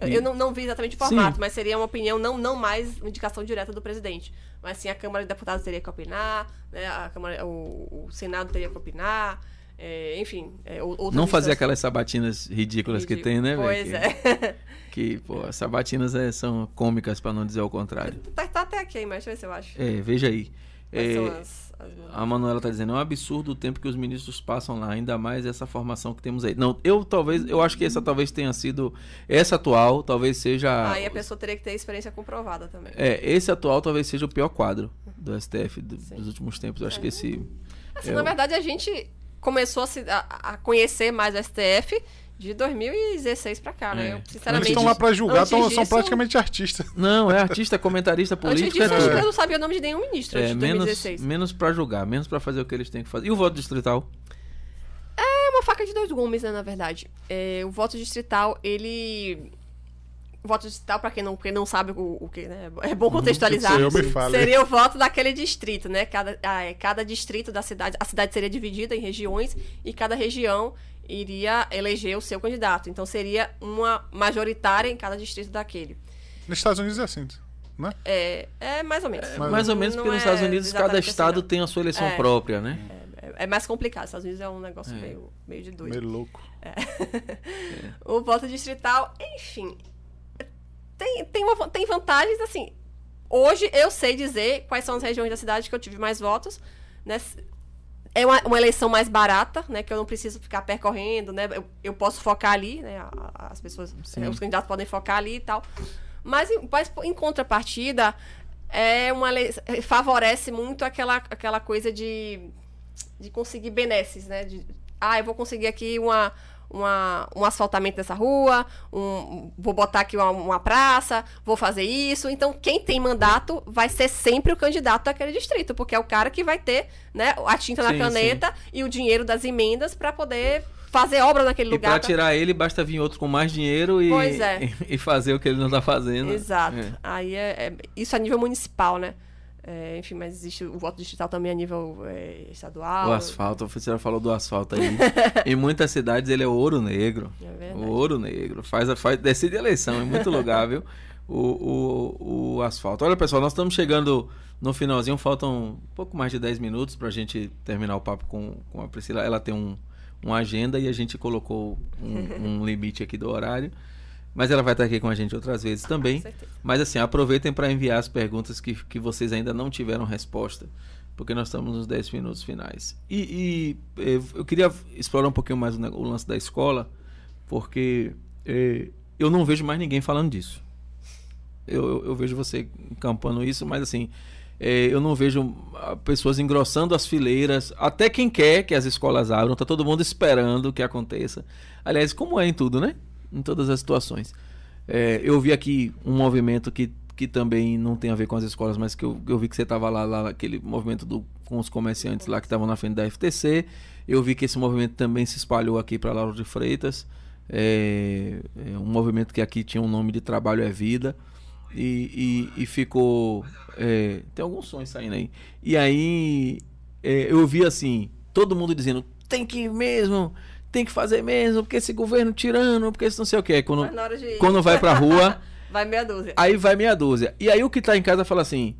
Eu não, não vi exatamente o formato, sim. mas seria uma opinião não, não mais indicação direta do presidente. Mas sim, a Câmara de Deputados teria que opinar, né? a Câmara, o, o Senado teria que opinar. É, enfim, é, não fazer aquelas sabatinas ridículas Ridículo. que tem, né, Pois que, é. Que, pô, as sabatinas é, são cômicas, para não dizer o contrário. Tá, tá, até aqui, mas deixa eu ver se eu acho. É, veja aí. É, a Manuela está dizendo, é um absurdo o tempo que os ministros passam lá, ainda mais essa formação que temos aí. Não, eu talvez, eu acho que essa talvez tenha sido essa atual, talvez seja Aí a pessoa teria que ter experiência comprovada também. É, esse atual talvez seja o pior quadro do STF do, dos últimos tempos. Eu acho é. que esse assim, é na verdade a gente começou a, se, a, a conhecer mais o STF de 2016 pra cá, né? Eu, sinceramente. Eles estão lá pra julgar, tão, disso, são praticamente artistas. Não, é artista, comentarista político. Antes disso, é eu não sabia o nome de nenhum ministro é, de menos, Menos pra julgar, menos pra fazer o que eles têm que fazer. E o voto distrital? É uma faca de dois gumes, né, na verdade. É, o voto distrital, ele. O voto distrital, para quem não, quem não sabe o, o que, né? É bom contextualizar. Eu me fale. Seria o voto daquele distrito, né? Cada, ah, é, cada distrito da cidade. A cidade seria dividida em regiões e cada região iria eleger o seu candidato. Então seria uma majoritária em cada distrito daquele. Nos Estados Unidos é assim, né? É, é mais ou menos. Mais, mais ou menos, porque nos é Estados Unidos cada assim, estado não. tem a sua eleição É. própria, né? É, é mais complicado. Estados Unidos é um negócio É. meio, meio de doido. Meio louco. O voto distrital, enfim. Tem, tem, uma, tem vantagens, assim. Hoje eu sei dizer quais são as regiões da cidade que eu tive mais votos. Né? É uma, uma eleição mais barata, né? Que eu não preciso ficar percorrendo, né? Eu, eu posso focar ali, né? As pessoas, eh, os candidatos podem focar ali e tal. Mas, em- mas em contrapartida, é uma favorece muito aquela, aquela coisa de, de conseguir benesses, né? De, ah, eu vou conseguir aqui uma, uma, um asfaltamento dessa rua, um, vou botar aqui uma, uma praça, vou fazer isso. Então, quem tem mandato vai ser sempre o candidato daquele distrito, porque é o cara que vai ter né, a tinta na Sim, caneta e o dinheiro das emendas para poder fazer obra naquele E lugar. pra- tirar ele, basta vir outro com mais dinheiro e, é. e fazer o que ele não tá fazendo. Exato. É. Aí é, é- isso a nível municipal, né? É, enfim, mas existe o voto digital também a nível é, estadual. O asfalto, você já falou do asfalto aí. em muitas cidades ele é ouro negro. É verdade. O ouro negro. Faz, a- faz, decide a eleição, em muito lugar, viu? O, o, o asfalto. Olha, pessoal, nós estamos chegando no finalzinho, faltam um pouco mais de 10 minutos pra gente terminar o papo com, com a Priscila. Ela tem um, uma agenda e a gente colocou um, um limite aqui do horário. Mas ela vai estar aqui com a gente outras vezes também. Com certeza. Mas assim, aproveitem para enviar as perguntas que, que vocês ainda não tiveram resposta, porque nós estamos nos 10 minutos finais. E, e, eh, eu queria explorar um pouquinho mais o, lance da escola, porque eh, eu não vejo mais ninguém falando disso. Eu, eu, eu vejo você encampando isso, mas assim, eh, eu não vejo ah, pessoas engrossando as fileiras. Até quem quer que as escolas abram, tá todo mundo esperando que aconteça. Aliás, como é em tudo, né? Em todas as situações. É, eu vi aqui um movimento que, que também não tem a ver com as escolas, mas que eu, eu vi que você estava lá, lá naquele movimento do, com os comerciantes lá que estavam na frente da FTC. Eu vi que esse movimento também se espalhou aqui para Lauro de Freitas. É, é um movimento que aqui tinha um nome de Trabalho é Vida. E, e, e ficou. é, tem alguns sons saindo aí. E aí é, eu vi assim, todo mundo dizendo, tem que ir mesmo, tem que fazer mesmo, porque esse governo tirando, porque esse não sei o que. Quando, de quando vai pra rua, vai meia dúzia. aí vai meia dúzia. E aí o que tá em casa fala assim: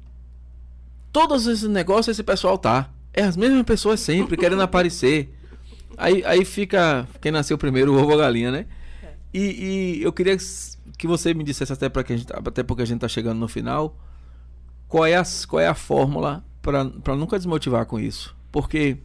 todos esses negócios esse pessoal tá. É as mesmas pessoas sempre querendo aparecer. Aí, aí fica quem nasceu primeiro, o ovo ou a galinha, né? E, e eu queria que você me dissesse, até, pra que a gente, até porque a gente tá chegando no final, qual é a, qual é a fórmula para nunca desmotivar com isso. Porque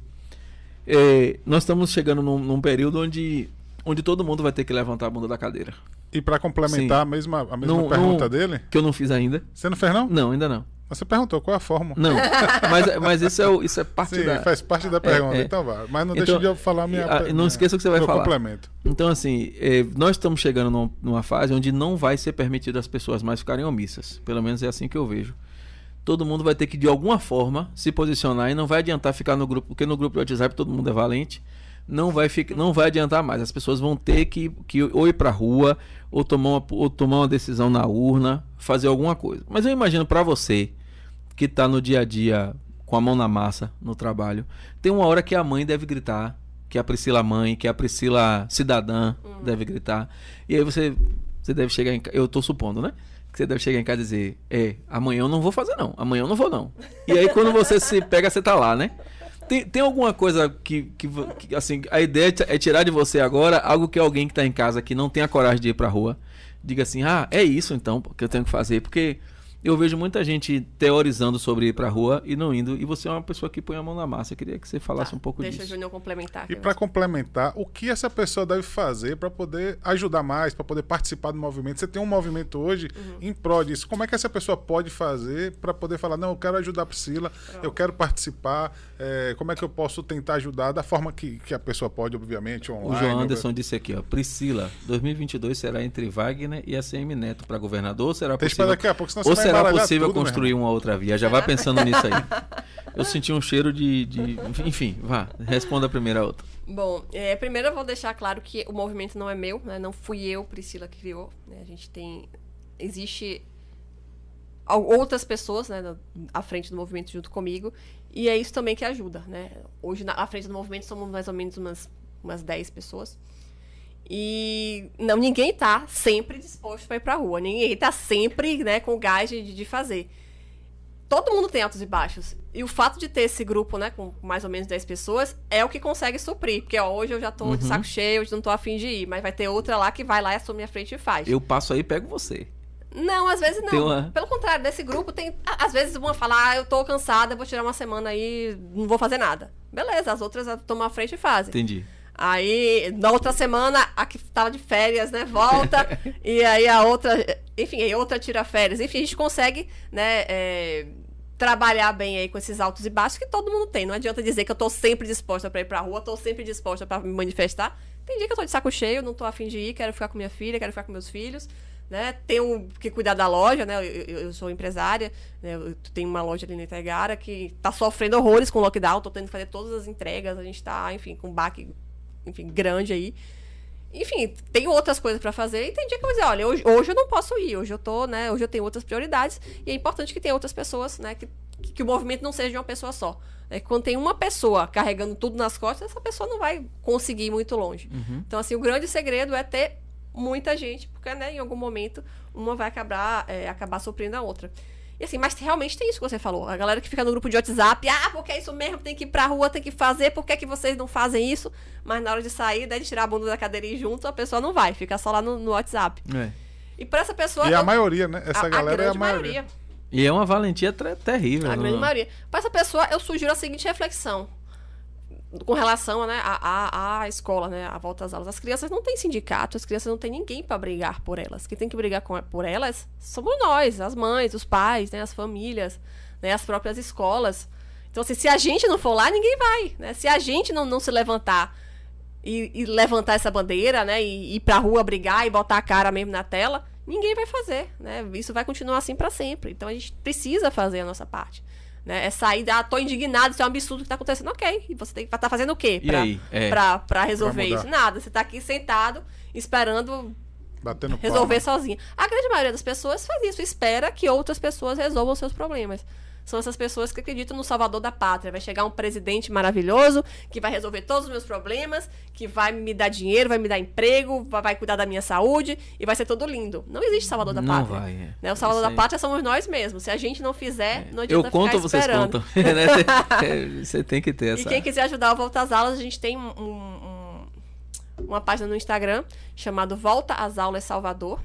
é, nós estamos chegando num, num período onde, onde todo mundo vai ter que levantar a bunda da cadeira. E pra complementar Sim. a mesma, a mesma Não- pergunta não- dele, Que eu não fiz ainda. você não fez não? Não, ainda não. Você perguntou qual é a fórmula. Não. Mas, mas isso, é, isso é parte Sim, da. faz parte da pergunta, é. então vai. Mas não Então, deixa de eu falar a minha. ah, não minha- esqueça o que você vai falar. complemento. Então, assim, eh, nós estamos chegando num- numa fase onde não vai ser permitido as pessoas mais ficarem omissas. Pelo menos é assim que eu vejo. Todo mundo vai ter que, de alguma forma, se posicionar e não vai adiantar ficar no grupo, porque no grupo do WhatsApp todo mundo é valente. Não vai, ficar, não vai adiantar mais. As pessoas vão ter que, que ou ir pra rua, ou tomar, uma, ou tomar uma decisão na urna, fazer alguma coisa. Mas eu imagino pra você, que tá no dia a dia com a mão na massa no trabalho, tem uma hora que a mãe deve gritar, que a Priscila mãe, que a Priscila cidadã deve gritar. E aí você você deve chegar em casa, eu tô supondo, né? Que você deve chegar em casa e dizer: "É, amanhã eu não vou fazer não, amanhã eu não vou não". E aí quando você se pega, você tá lá, né? Tem, tem alguma coisa que, que, que, assim, a ideia é é tirar de você agora algo que alguém que tá em casa que não tem a coragem de ir pra rua, diga assim: "Ah, é isso então que eu tenho que fazer", porque eu vejo muita gente teorizando sobre ir pra rua e não indo, e você é uma pessoa que põe a mão na massa. Eu queria que você falasse Tá, um pouco Deixa o disso. Júnior complementar. E para complementar, o que essa pessoa deve fazer para poder ajudar mais, para poder participar do movimento? Você tem um movimento hoje Uhum. em prol disso. Como é que essa pessoa pode fazer para poder falar, não, eu quero ajudar a Priscila, eu quero participar, é, como é que eu posso tentar ajudar da forma que, que a pessoa pode, obviamente, online. O João Anderson disse aqui, ó, Priscila, 2022 será entre Wagner e ACM Neto para governador ou será Deixa possível, daqui a pouco, senão você vai será possível tudo, construir uma outra via? Já vai pensando nisso aí. Eu senti um cheiro de, de. Enfim, vá, responda a primeira outra. Bom, é, primeiro eu vou deixar claro que o movimento não é meu, né? Não fui eu, Priscila, que criou. Né? A gente tem. Existe outras pessoas né, na- à frente do movimento junto comigo. E é isso também que ajuda, né? Hoje, na, à frente do movimento, somos mais ou menos umas, umas 10 pessoas. E não, ninguém tá sempre disposto para ir pra rua. Ninguém tá sempre né, com gás de, de fazer. Todo mundo tem altos e baixos. E o fato de ter esse grupo, né, com mais ou menos 10 pessoas, é o que consegue suprir. Porque ó, hoje eu já tô de saco cheio, hoje não tô afim de ir. Mas vai ter outra lá que vai lá e assume a frente e faz. Eu passo aí e pego você. Não, às vezes não. uma- Pelo contrário, desse grupo tem. Às vezes uma fala, ah, eu tô cansada, vou tirar uma semana aí, não vou fazer nada. Beleza, as outras tomam a frente e fazem. Entendi. Aí, na outra semana, a que tava de férias, né, volta. e aí a outra, enfim, aí outra tira férias. Enfim, a gente consegue, né, é, trabalhar bem aí com esses altos e baixos que todo mundo tem. Não adianta dizer que eu tô sempre disposta pra ir pra rua, tô sempre disposta pra me manifestar. Tem dia que eu tô de saco cheio, não tô afim de ir, quero ficar com minha filha, quero ficar com meus filhos. Né? Tenho que cuidar da loja, né? Eu, eu- eu sou empresária, né? Eu tenho uma loja ali na Itagara que tá sofrendo horrores com o lockdown, tô tendo que fazer todas as entregas, a gente tá, enfim, com baque enfim, grande aí. Enfim, tem outras coisas pra fazer e tem dia que eu vou dizer, olha, hoje, hoje eu não posso ir, hoje eu tô, né, hoje eu tenho outras prioridades e é importante que tenha outras pessoas, né, que, que o movimento não seja de uma pessoa só. É que quando tem uma pessoa carregando tudo nas costas, essa pessoa não vai conseguir ir muito longe. Então, assim, o grande segredo é ter muita gente, porque, né, em algum momento, uma vai acabar, é, acabar suprindo a outra. E assim, mas realmente tem isso que você falou. A galera que fica no grupo de WhatsApp, ah, porque é isso mesmo, tem que ir pra rua, tem que fazer, por que, que vocês não fazem isso? Mas na hora de sair, né, de tirar a bunda da cadeira e ir junto, a pessoa não vai, fica só lá no, no WhatsApp. É. E pra essa pessoa. E a eu- maioria, né? Essa a- a galera é a grande maioria. E é uma valentia terrível. A não- grande maioria. Para essa pessoa, eu sugiro a seguinte reflexão. Com relação né, à, à, à escola, né, à volta às aulas. As crianças não têm sindicato, as crianças não têm ninguém para brigar por elas. Quem tem que brigar com, por elas somos nós, as mães, os pais, né, as famílias, né, as próprias escolas. Então, assim, se a gente não for lá, ninguém vai. Né? Se a gente não, não se levantar e, e levantar essa bandeira, né, e ir pra rua brigar e botar a cara mesmo na tela, ninguém vai fazer, né? Isso vai continuar assim pra sempre. Então a gente precisa fazer a nossa parte. Né? É sair da, ah, tô indignado, isso é um absurdo que tá acontecendo. Ok, e você tem que estar fazendo o quê E pra, aí? É. pra, pra resolver Pra isso? Nada, você tá aqui sentado, esperando Batendo resolver palma. sozinho. A grande maioria das pessoas faz isso, espera que outras pessoas resolvam seus problemas. São essas pessoas que acreditam no salvador da pátria. Vai chegar um presidente maravilhoso que vai resolver todos os meus problemas, que vai me dar dinheiro, vai me dar emprego, vai, cuidar da minha saúde e vai ser tudo lindo. Não existe salvador da Não pátria. vai, é. Né? O salvador da pátria somos nós mesmos. Se a gente não fizer, não Eu adianta conto ficar ou vocês contam? Né? Você- Você tem que ter E essa. quem quiser ajudar o Volta às Aulas, a gente tem um- um- uma página no Instagram chamado Volta às Aulas Salvador.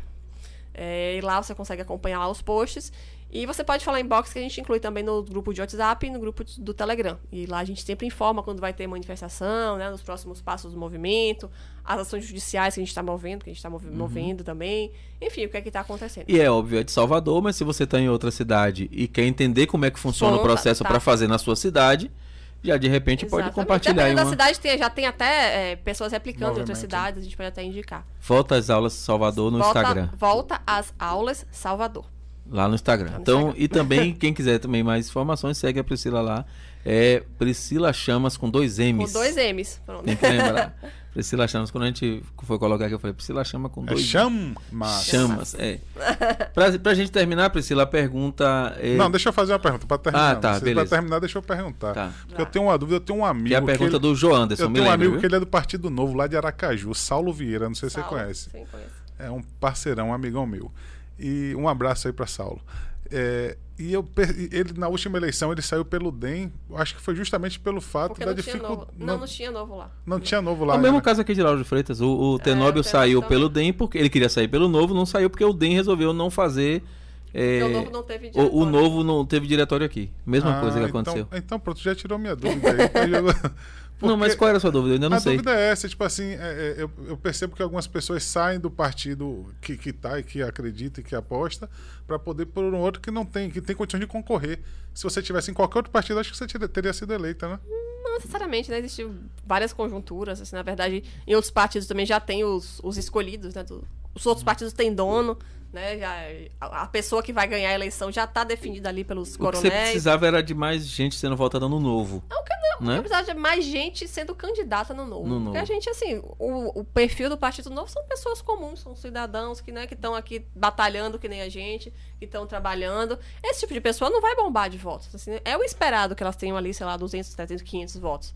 É, e lá você consegue acompanhar lá os posts. E você pode falar em box que a gente inclui também no grupo de WhatsApp e no grupo do Telegram. E lá a gente sempre informa quando vai ter manifestação, né, nos próximos passos do movimento, as ações judiciais que a gente está movendo, que a gente está movendo também. Enfim, o que é que está acontecendo. E é óbvio, é de Salvador, mas se você está em outra cidade e quer entender como é que funciona o Conta, processo tá. para fazer na sua cidade, já de repente pode Exatamente. compartilhar aí Dependendo da uma. cidade, tem- já tem até é, pessoas replicando em outras cidades, a gente pode até indicar. Volta às aulas Salvador no volta, Instagram. Volta às aulas Salvador. Lá no Instagram. no então, Instagram. e também, quem quiser também mais informações, segue a Priscila lá. É Priscila Chamas com dois Com M's. dois M's. Pronto. Tem que lembrar. Priscila Chamas, quando a gente foi colocar aqui, eu falei, Priscila Chama com É dois chama. Chamas. É. Pra, pra gente terminar, Priscila, a pergunta é. Não, deixa eu fazer uma pergunta pra terminar. Ah, tá, beleza. Pra terminar, deixa eu perguntar. Tá. Porque eu tenho uma dúvida, eu tenho um amigo. Que é a pergunta ele- do João Anderson, Eu me tenho um lembra, amigo viu? que ele é do Partido Novo, lá de Aracaju, Saulo Vieira, não sei se você Saulo, conhece. Sim, conheço. É um parceirão, um amigão meu. E um abraço aí pra Saulo. É, e eu, ele na última eleição ele saiu pelo DEM, acho que foi justamente pelo fato Porque da não tinha novo. dificuldade. Não, não tinha novo lá. não tinha novo lá. É o mesmo né? caso aqui de Lauro de Freitas. O, o Tenóbio É, o Tenóbio saiu também. pelo DEM porque ele queria sair pelo novo, não saiu porque o DEM resolveu não fazer. é, o novo não teve o, o diretório. novo não teve diretório aqui. Mesma Ah, coisa que então- aconteceu. Então, pronto, já tirou minha dúvida aí. Então, já- Não, mas Porque- qual era a sua dúvida? Eu ainda não a sei. dúvida é essa, tipo assim, é, é, eu, eu percebo que algumas pessoas saem do partido que, que tá e que acredita e que aposta para poder por um outro que não tem, que tem condições de concorrer. Se você tivesse em qualquer outro partido, acho que você teria, teria sido eleita, né? Não necessariamente, né? Existem várias conjunturas. Assim, na verdade, em outros partidos também já tem os, os escolhidos, né? do- os outros partidos têm dono, né? Já, a a pessoa que vai ganhar a eleição já está definida ali pelos O que você coronéis. precisava era de mais gente sendo votada no novo. Não, que não. Né? Eu precisava de mais gente sendo candidata no novo. No Porque a Novo. gente, assim, o, o perfil do Partido Novo são pessoas comuns, são cidadãos que né, que estão aqui batalhando que nem a gente, que estão trabalhando. Esse tipo de pessoa não vai bombar de votos. assim, é o esperado que elas tenham ali, sei lá, 200, 300, 500 votos.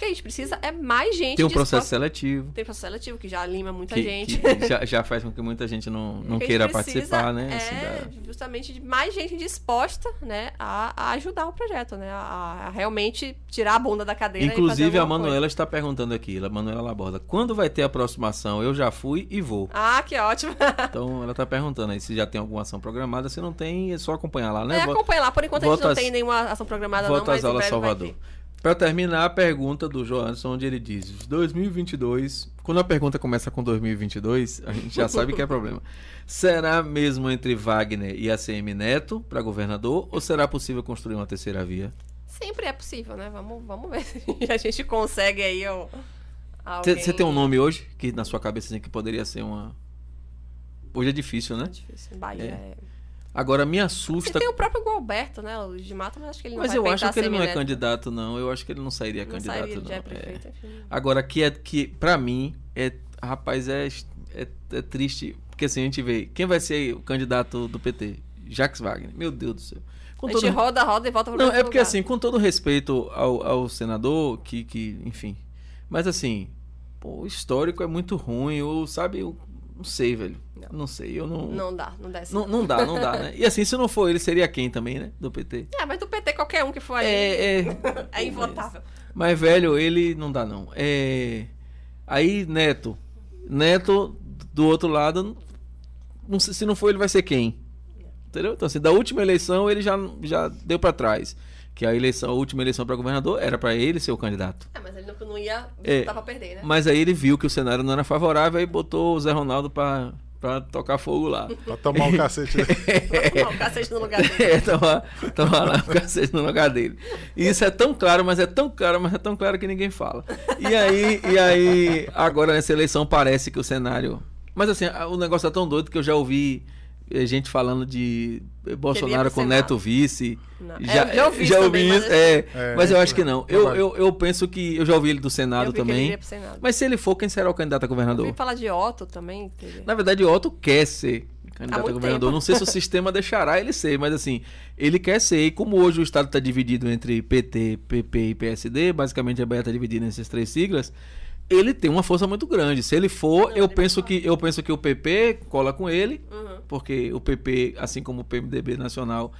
Que a gente precisa é mais gente Tem um disposta- processo seletivo. Tem processo seletivo, que já lima muita Que, gente. que já, já faz com que muita gente não, não que a queira participar, né? assim, É da- justamente de mais gente disposta, né, a, a ajudar o projeto, né, a, a realmente tirar a bunda da cadeira. Inclusive, a alguma coisa. Manuela está perguntando aqui, a Manuela Laborda, quando vai ter aproximação? Eu já fui e vou. Ah, que ótimo. Então, ela está perguntando aí se já tem alguma ação programada. Se não tem, é só acompanhar lá, né? É, Vo- acompanha lá. Por enquanto a gente não tem nenhuma ação programada não, Volta mas em aulas Salvador. Para terminar, a pergunta do Joanson, onde ele diz: 2022. Quando a pergunta começa com 2022, a gente já sabe que é problema. Será mesmo entre Wagner e ACM Neto para governador ou será possível construir uma terceira via? Sempre é possível, né? Vamos, vamos ver se a gente consegue aí ó, alguém... Você tem um nome hoje que na sua cabeça assim, que poderia ser uma. Hoje é difícil, né? Difícil. Bahia É. é... Agora me Você assusta. tem o próprio Gualberto, né? O de Mata, mas acho que ele não Mas vai eu acho que ele não é candidato, não. Eu acho que ele não sairia Não candidato, sairia, não. já é É. prefeito, enfim. Agora, que é que, pra mim, é. Rapaz, é, é, é triste. Porque assim, a gente vê. Quem vai ser o candidato do PT? Jacques Wagner. Meu Deus do céu. Com A gente todo- roda, roda e volta pro Não, é porque lugar. assim, com todo respeito ao, ao senador, que, que, enfim. Mas assim, pô, o histórico é muito ruim, ou sabe, não sei, velho. Não, sei, eu não. Não dá, não desce. Não, não dá, não dá, né? E assim, se não for ele, seria quem também, né? Do PT. É, mas do PT, qualquer um que for ali É, é, é. invotável. Mas, velho, ele não dá, não. É... Aí, Neto. Neto, do outro lado, não sei, se não for ele, vai ser quem? Entendeu? Então, assim, da última eleição, ele já, já deu pra trás. Que a eleição, a última eleição pra governador era pra ele ser o candidato. É, mas ele não, não ia É. disputar pra perder, né? Mas aí ele viu que o cenário não era favorável e botou o Zé Ronaldo pra, pra tocar fogo lá. Pra tomar um cacete. Não, o cacete no lugar dele. É, tava, tava lá o cacete no lugar dele. E isso é tão claro, mas é tão claro, mas é tão claro que ninguém fala. E aí, e aí agora nessa eleição parece que o cenário. Mas assim, o negócio é tão doido que eu já ouvi gente falando de eh, Bolsonaro com. Neto vice. Não. É, eu já ouvi já isso ouvi também, mas isso. É, É, mas eu acho que não. Eu, eu, eu penso que. Eu já ouvi ele do Senado Eu vi que ele também. Senado. Mas se ele for, quem será o candidato a Eu governador? ouvi falar de Otto também. Na verdade, Otto quer ser candidato a governador. tempo. Não sei se o sistema deixará ele ser, mas assim, ele quer ser. E como hoje o Estado está dividido entre PT, PP e PSD, basicamente a Bahia está dividida nessas três siglas, ele tem uma força muito grande. Se ele for, Não, eu ele penso que eu penso que o PP cola com ele, Uhum. porque o PP, assim como o PMDB nacional,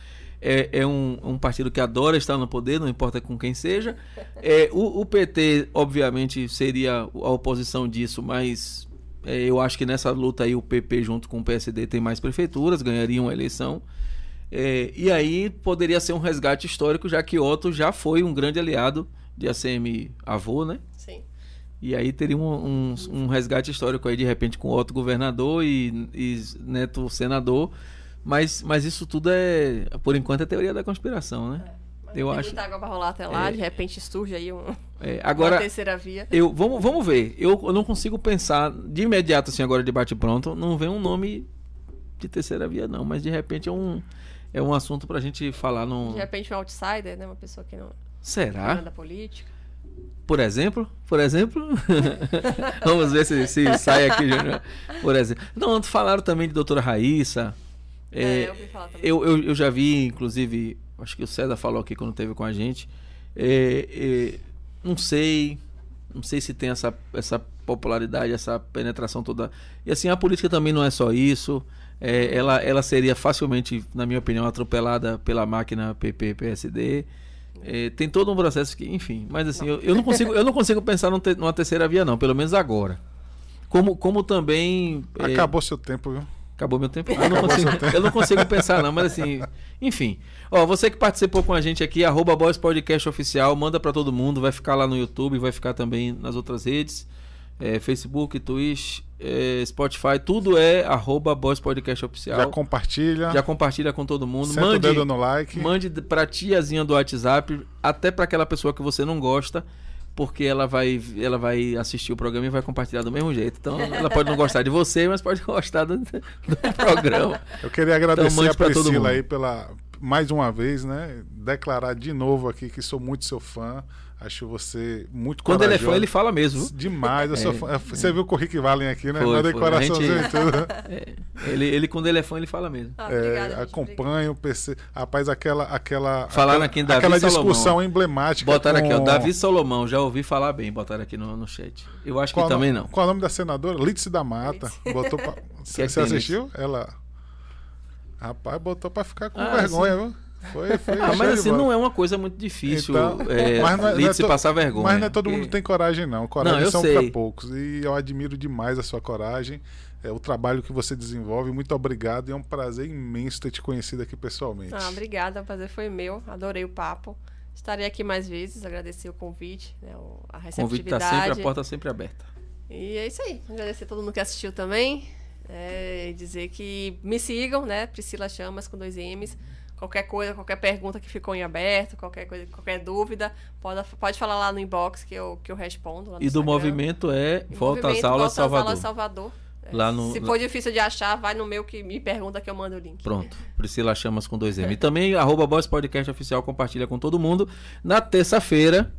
é, é um, um partido que adora estar no poder, não importa com quem seja. É, o, o PT, obviamente, seria a oposição disso, mas é, eu acho que nessa luta aí o PP junto com o PSD tem mais prefeituras, ganhariam a eleição. É, e aí poderia ser um resgate histórico, já que Otto já foi um grande aliado de ACM Avô, né? E aí teria um, um, um resgate histórico aí, de repente, com Otto governador e, e Neto senador. Mas, mas isso tudo é, por enquanto, é teoria da conspiração, né? Mas Eu tem acho- muita água pra rolar até lá, É. de repente surge aí um, É, uma agora, terceira via. eu, vamos, vamos ver. Eu, eu não consigo pensar de imediato, assim, agora de bate pronto, não vem um nome de terceira via, não. Mas de repente é um, é um assunto pra gente falar no. De repente um outsider, né? Uma pessoa que não não Será? é da política. Por exemplo? Por exemplo? Vamos ver se, se sai aqui. Por exemplo. Não, falaram também de doutora Raíssa. É, É, eu, eu, eu já vi, inclusive, acho que o César falou aqui quando teve com a gente. É, é, não sei. Não sei se tem essa, essa popularidade, essa penetração toda. E assim, a política também não é só isso. É, ela, ela seria facilmente, na minha opinião, atropelada pela máquina PP-PSD. É, tem todo um processo que, enfim, mas assim, eu, eu não consigo, eu não consigo pensar num te- numa terceira via, não, pelo menos agora. Como, como também. é, Acabou seu tempo, viu? Acabou meu tempo. Ah, Eu não, consigo, eu não consigo pensar, não, mas assim, enfim. Ó, você que participou com a gente aqui, arroba Boys Podcast Oficial, manda pra todo mundo, vai ficar lá no YouTube, vai ficar também nas outras redes. É, Facebook, Twitch, é, Spotify, tudo é arroba Boys Podcast Oficial. Já compartilha. Já compartilha com todo mundo. Senta o mande, dedo no like. mande pra tiazinha do WhatsApp, até pra aquela pessoa que você não gosta, porque ela vai, ela vai assistir o programa e vai compartilhar do mesmo jeito. Então, ela pode não gostar de você, mas pode gostar do, do programa. Eu queria agradecer Então, mande a Priscila mundo. aí pela mais uma vez, né? Declarar de novo aqui que sou muito seu fã. Acho você muito Quando ele é fã, ele fala mesmo. viu? Demais, eu sou É, fã. Você viu com o Rick Valen aqui, né? Foi, Mandei foi. coraçãozinho A gente- e tudo. É, ele, ele, quando ele é fã, ele fala mesmo. Ah, É, obrigada, acompanho, PC. Rapaz, aquela. aquela Falaram aquela, aqui em Davi aquela Salomão. discussão emblemática. Botaram aqui, ó, com- Davi Solomão, já ouvi falar bem, botaram aqui no, no chat. Eu acho que Qual, o também não. Qual é o nome da senadora? Lídice da Mata. Botou pra... Que é Você que você assistiu? Ela. Rapaz, botou pra ficar com Ah, vergonha, viu? Foi, foi. Ah, mas assim, não é uma coisa muito difícil Então, é, mas não é- não é to- passar vergonha. Mas não é todo porque- mundo que tem coragem, não. Coragem Não, são para poucos. E eu admiro demais a sua coragem, é, o trabalho que você desenvolve. Muito obrigado e é um prazer imenso ter te conhecido aqui pessoalmente. Ah, obrigada, o prazer foi meu. Adorei o papo. Estarei aqui mais vezes, agradecer o convite, né, o- a O convite receptividade. tá sempre, a porta sempre aberta. E é isso aí. Agradecer a todo mundo que assistiu também. É, dizer que me sigam, né? Priscila Chamas com dois M's. Qualquer coisa, qualquer pergunta que ficou em aberto, qualquer coisa, qualquer dúvida, pode, pode falar lá no inbox que eu, que eu respondo. E do Instagram. movimento é E Volta às Aulas Volta às Salvador. Aulas Salvador. É, Lá no- Se for difícil de achar, vai no meu que me pergunta que eu mando o link. Pronto, Priscila Chamas com dois M. E também, arroba Boss Podcast Oficial, compartilha com todo mundo. Na terça-feira,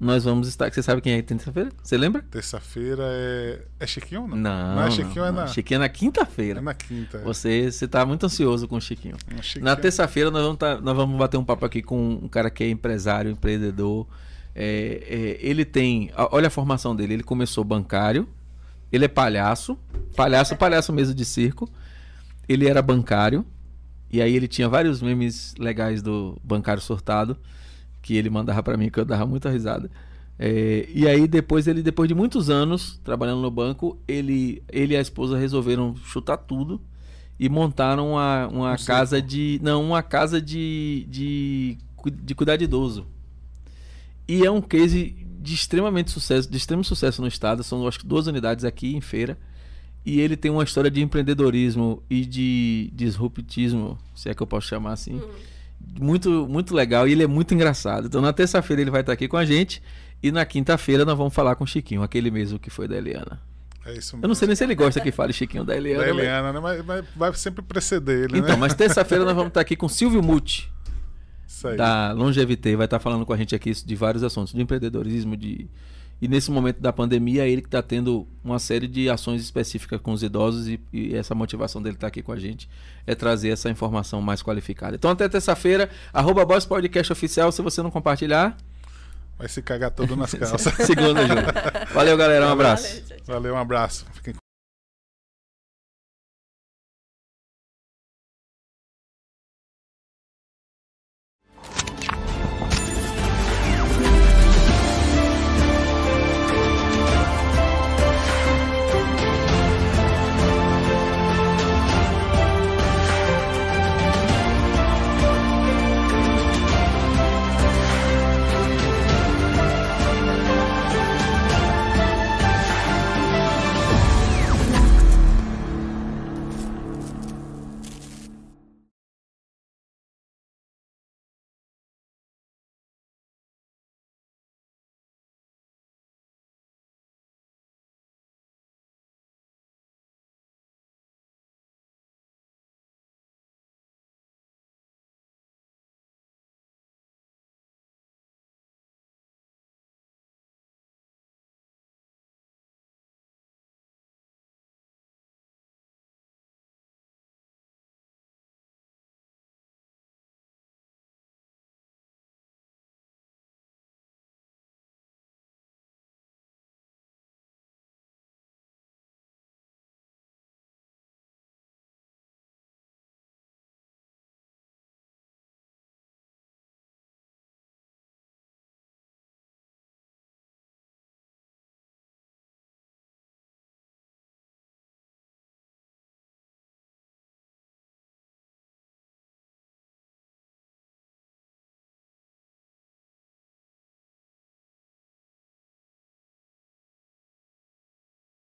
nós vamos estar. Você sabe quem é terça-feira? Você lembra? Terça-feira é. É Chiquinho ou não? Não. Não é Chiquinho, é não. na. Chiquinho é na quinta-feira. É na quinta. é. Você, você tá muito ansioso com o Chiquinho. É Chiquinho. Na terça-feira nós vamos, tá- nós vamos bater um papo aqui com um cara que é empresário, empreendedor. É, é, ele tem. Olha a formação dele. Ele começou bancário. Ele é palhaço. Palhaço, palhaço mesmo de circo. Ele era bancário. E aí ele tinha vários memes legais do bancário surtado. Que ele mandava pra mim, que eu dava muita risada. É, e aí depois ele, depois de muitos anos trabalhando no banco, ele, ele e a esposa resolveram chutar tudo e montaram uma, uma Um casa de. Não, uma casa de, de, de cuidar de idoso. E é um case de extremamente sucesso, de extremo sucesso no estado. São acho que duas unidades aqui em feira. E ele tem uma história de empreendedorismo e de disruptismo, se é que eu posso chamar assim. Muito, muito legal e ele é muito engraçado. Então na terça-feira ele vai estar aqui com a gente. E na quinta-feira nós vamos falar com o Chiquinho, aquele mesmo que foi da Eliana. É isso Eu não sei nem se ele gosta que fale Chiquinho da Eliana. Da Eliana, né? Mas, mas vai sempre preceder ele, Então, né? mas terça-feira nós vamos estar aqui com Silvio Muti, Isso aí. da Longevité, vai estar falando com a gente aqui de vários assuntos, de empreendedorismo, de... E nesse momento da pandemia, é ele que está tendo uma série de ações específicas com os idosos e, e essa motivação dele estar aqui com a gente é trazer essa informação mais qualificada. Então até terça-feira, arroba Boss Podcast Oficial, se você não compartilhar, Vai se cagar todo nas calças. segunda, Júlio. Valeu, galera, um abraço. Valeu, gente. Valeu, um abraço. Fiquem com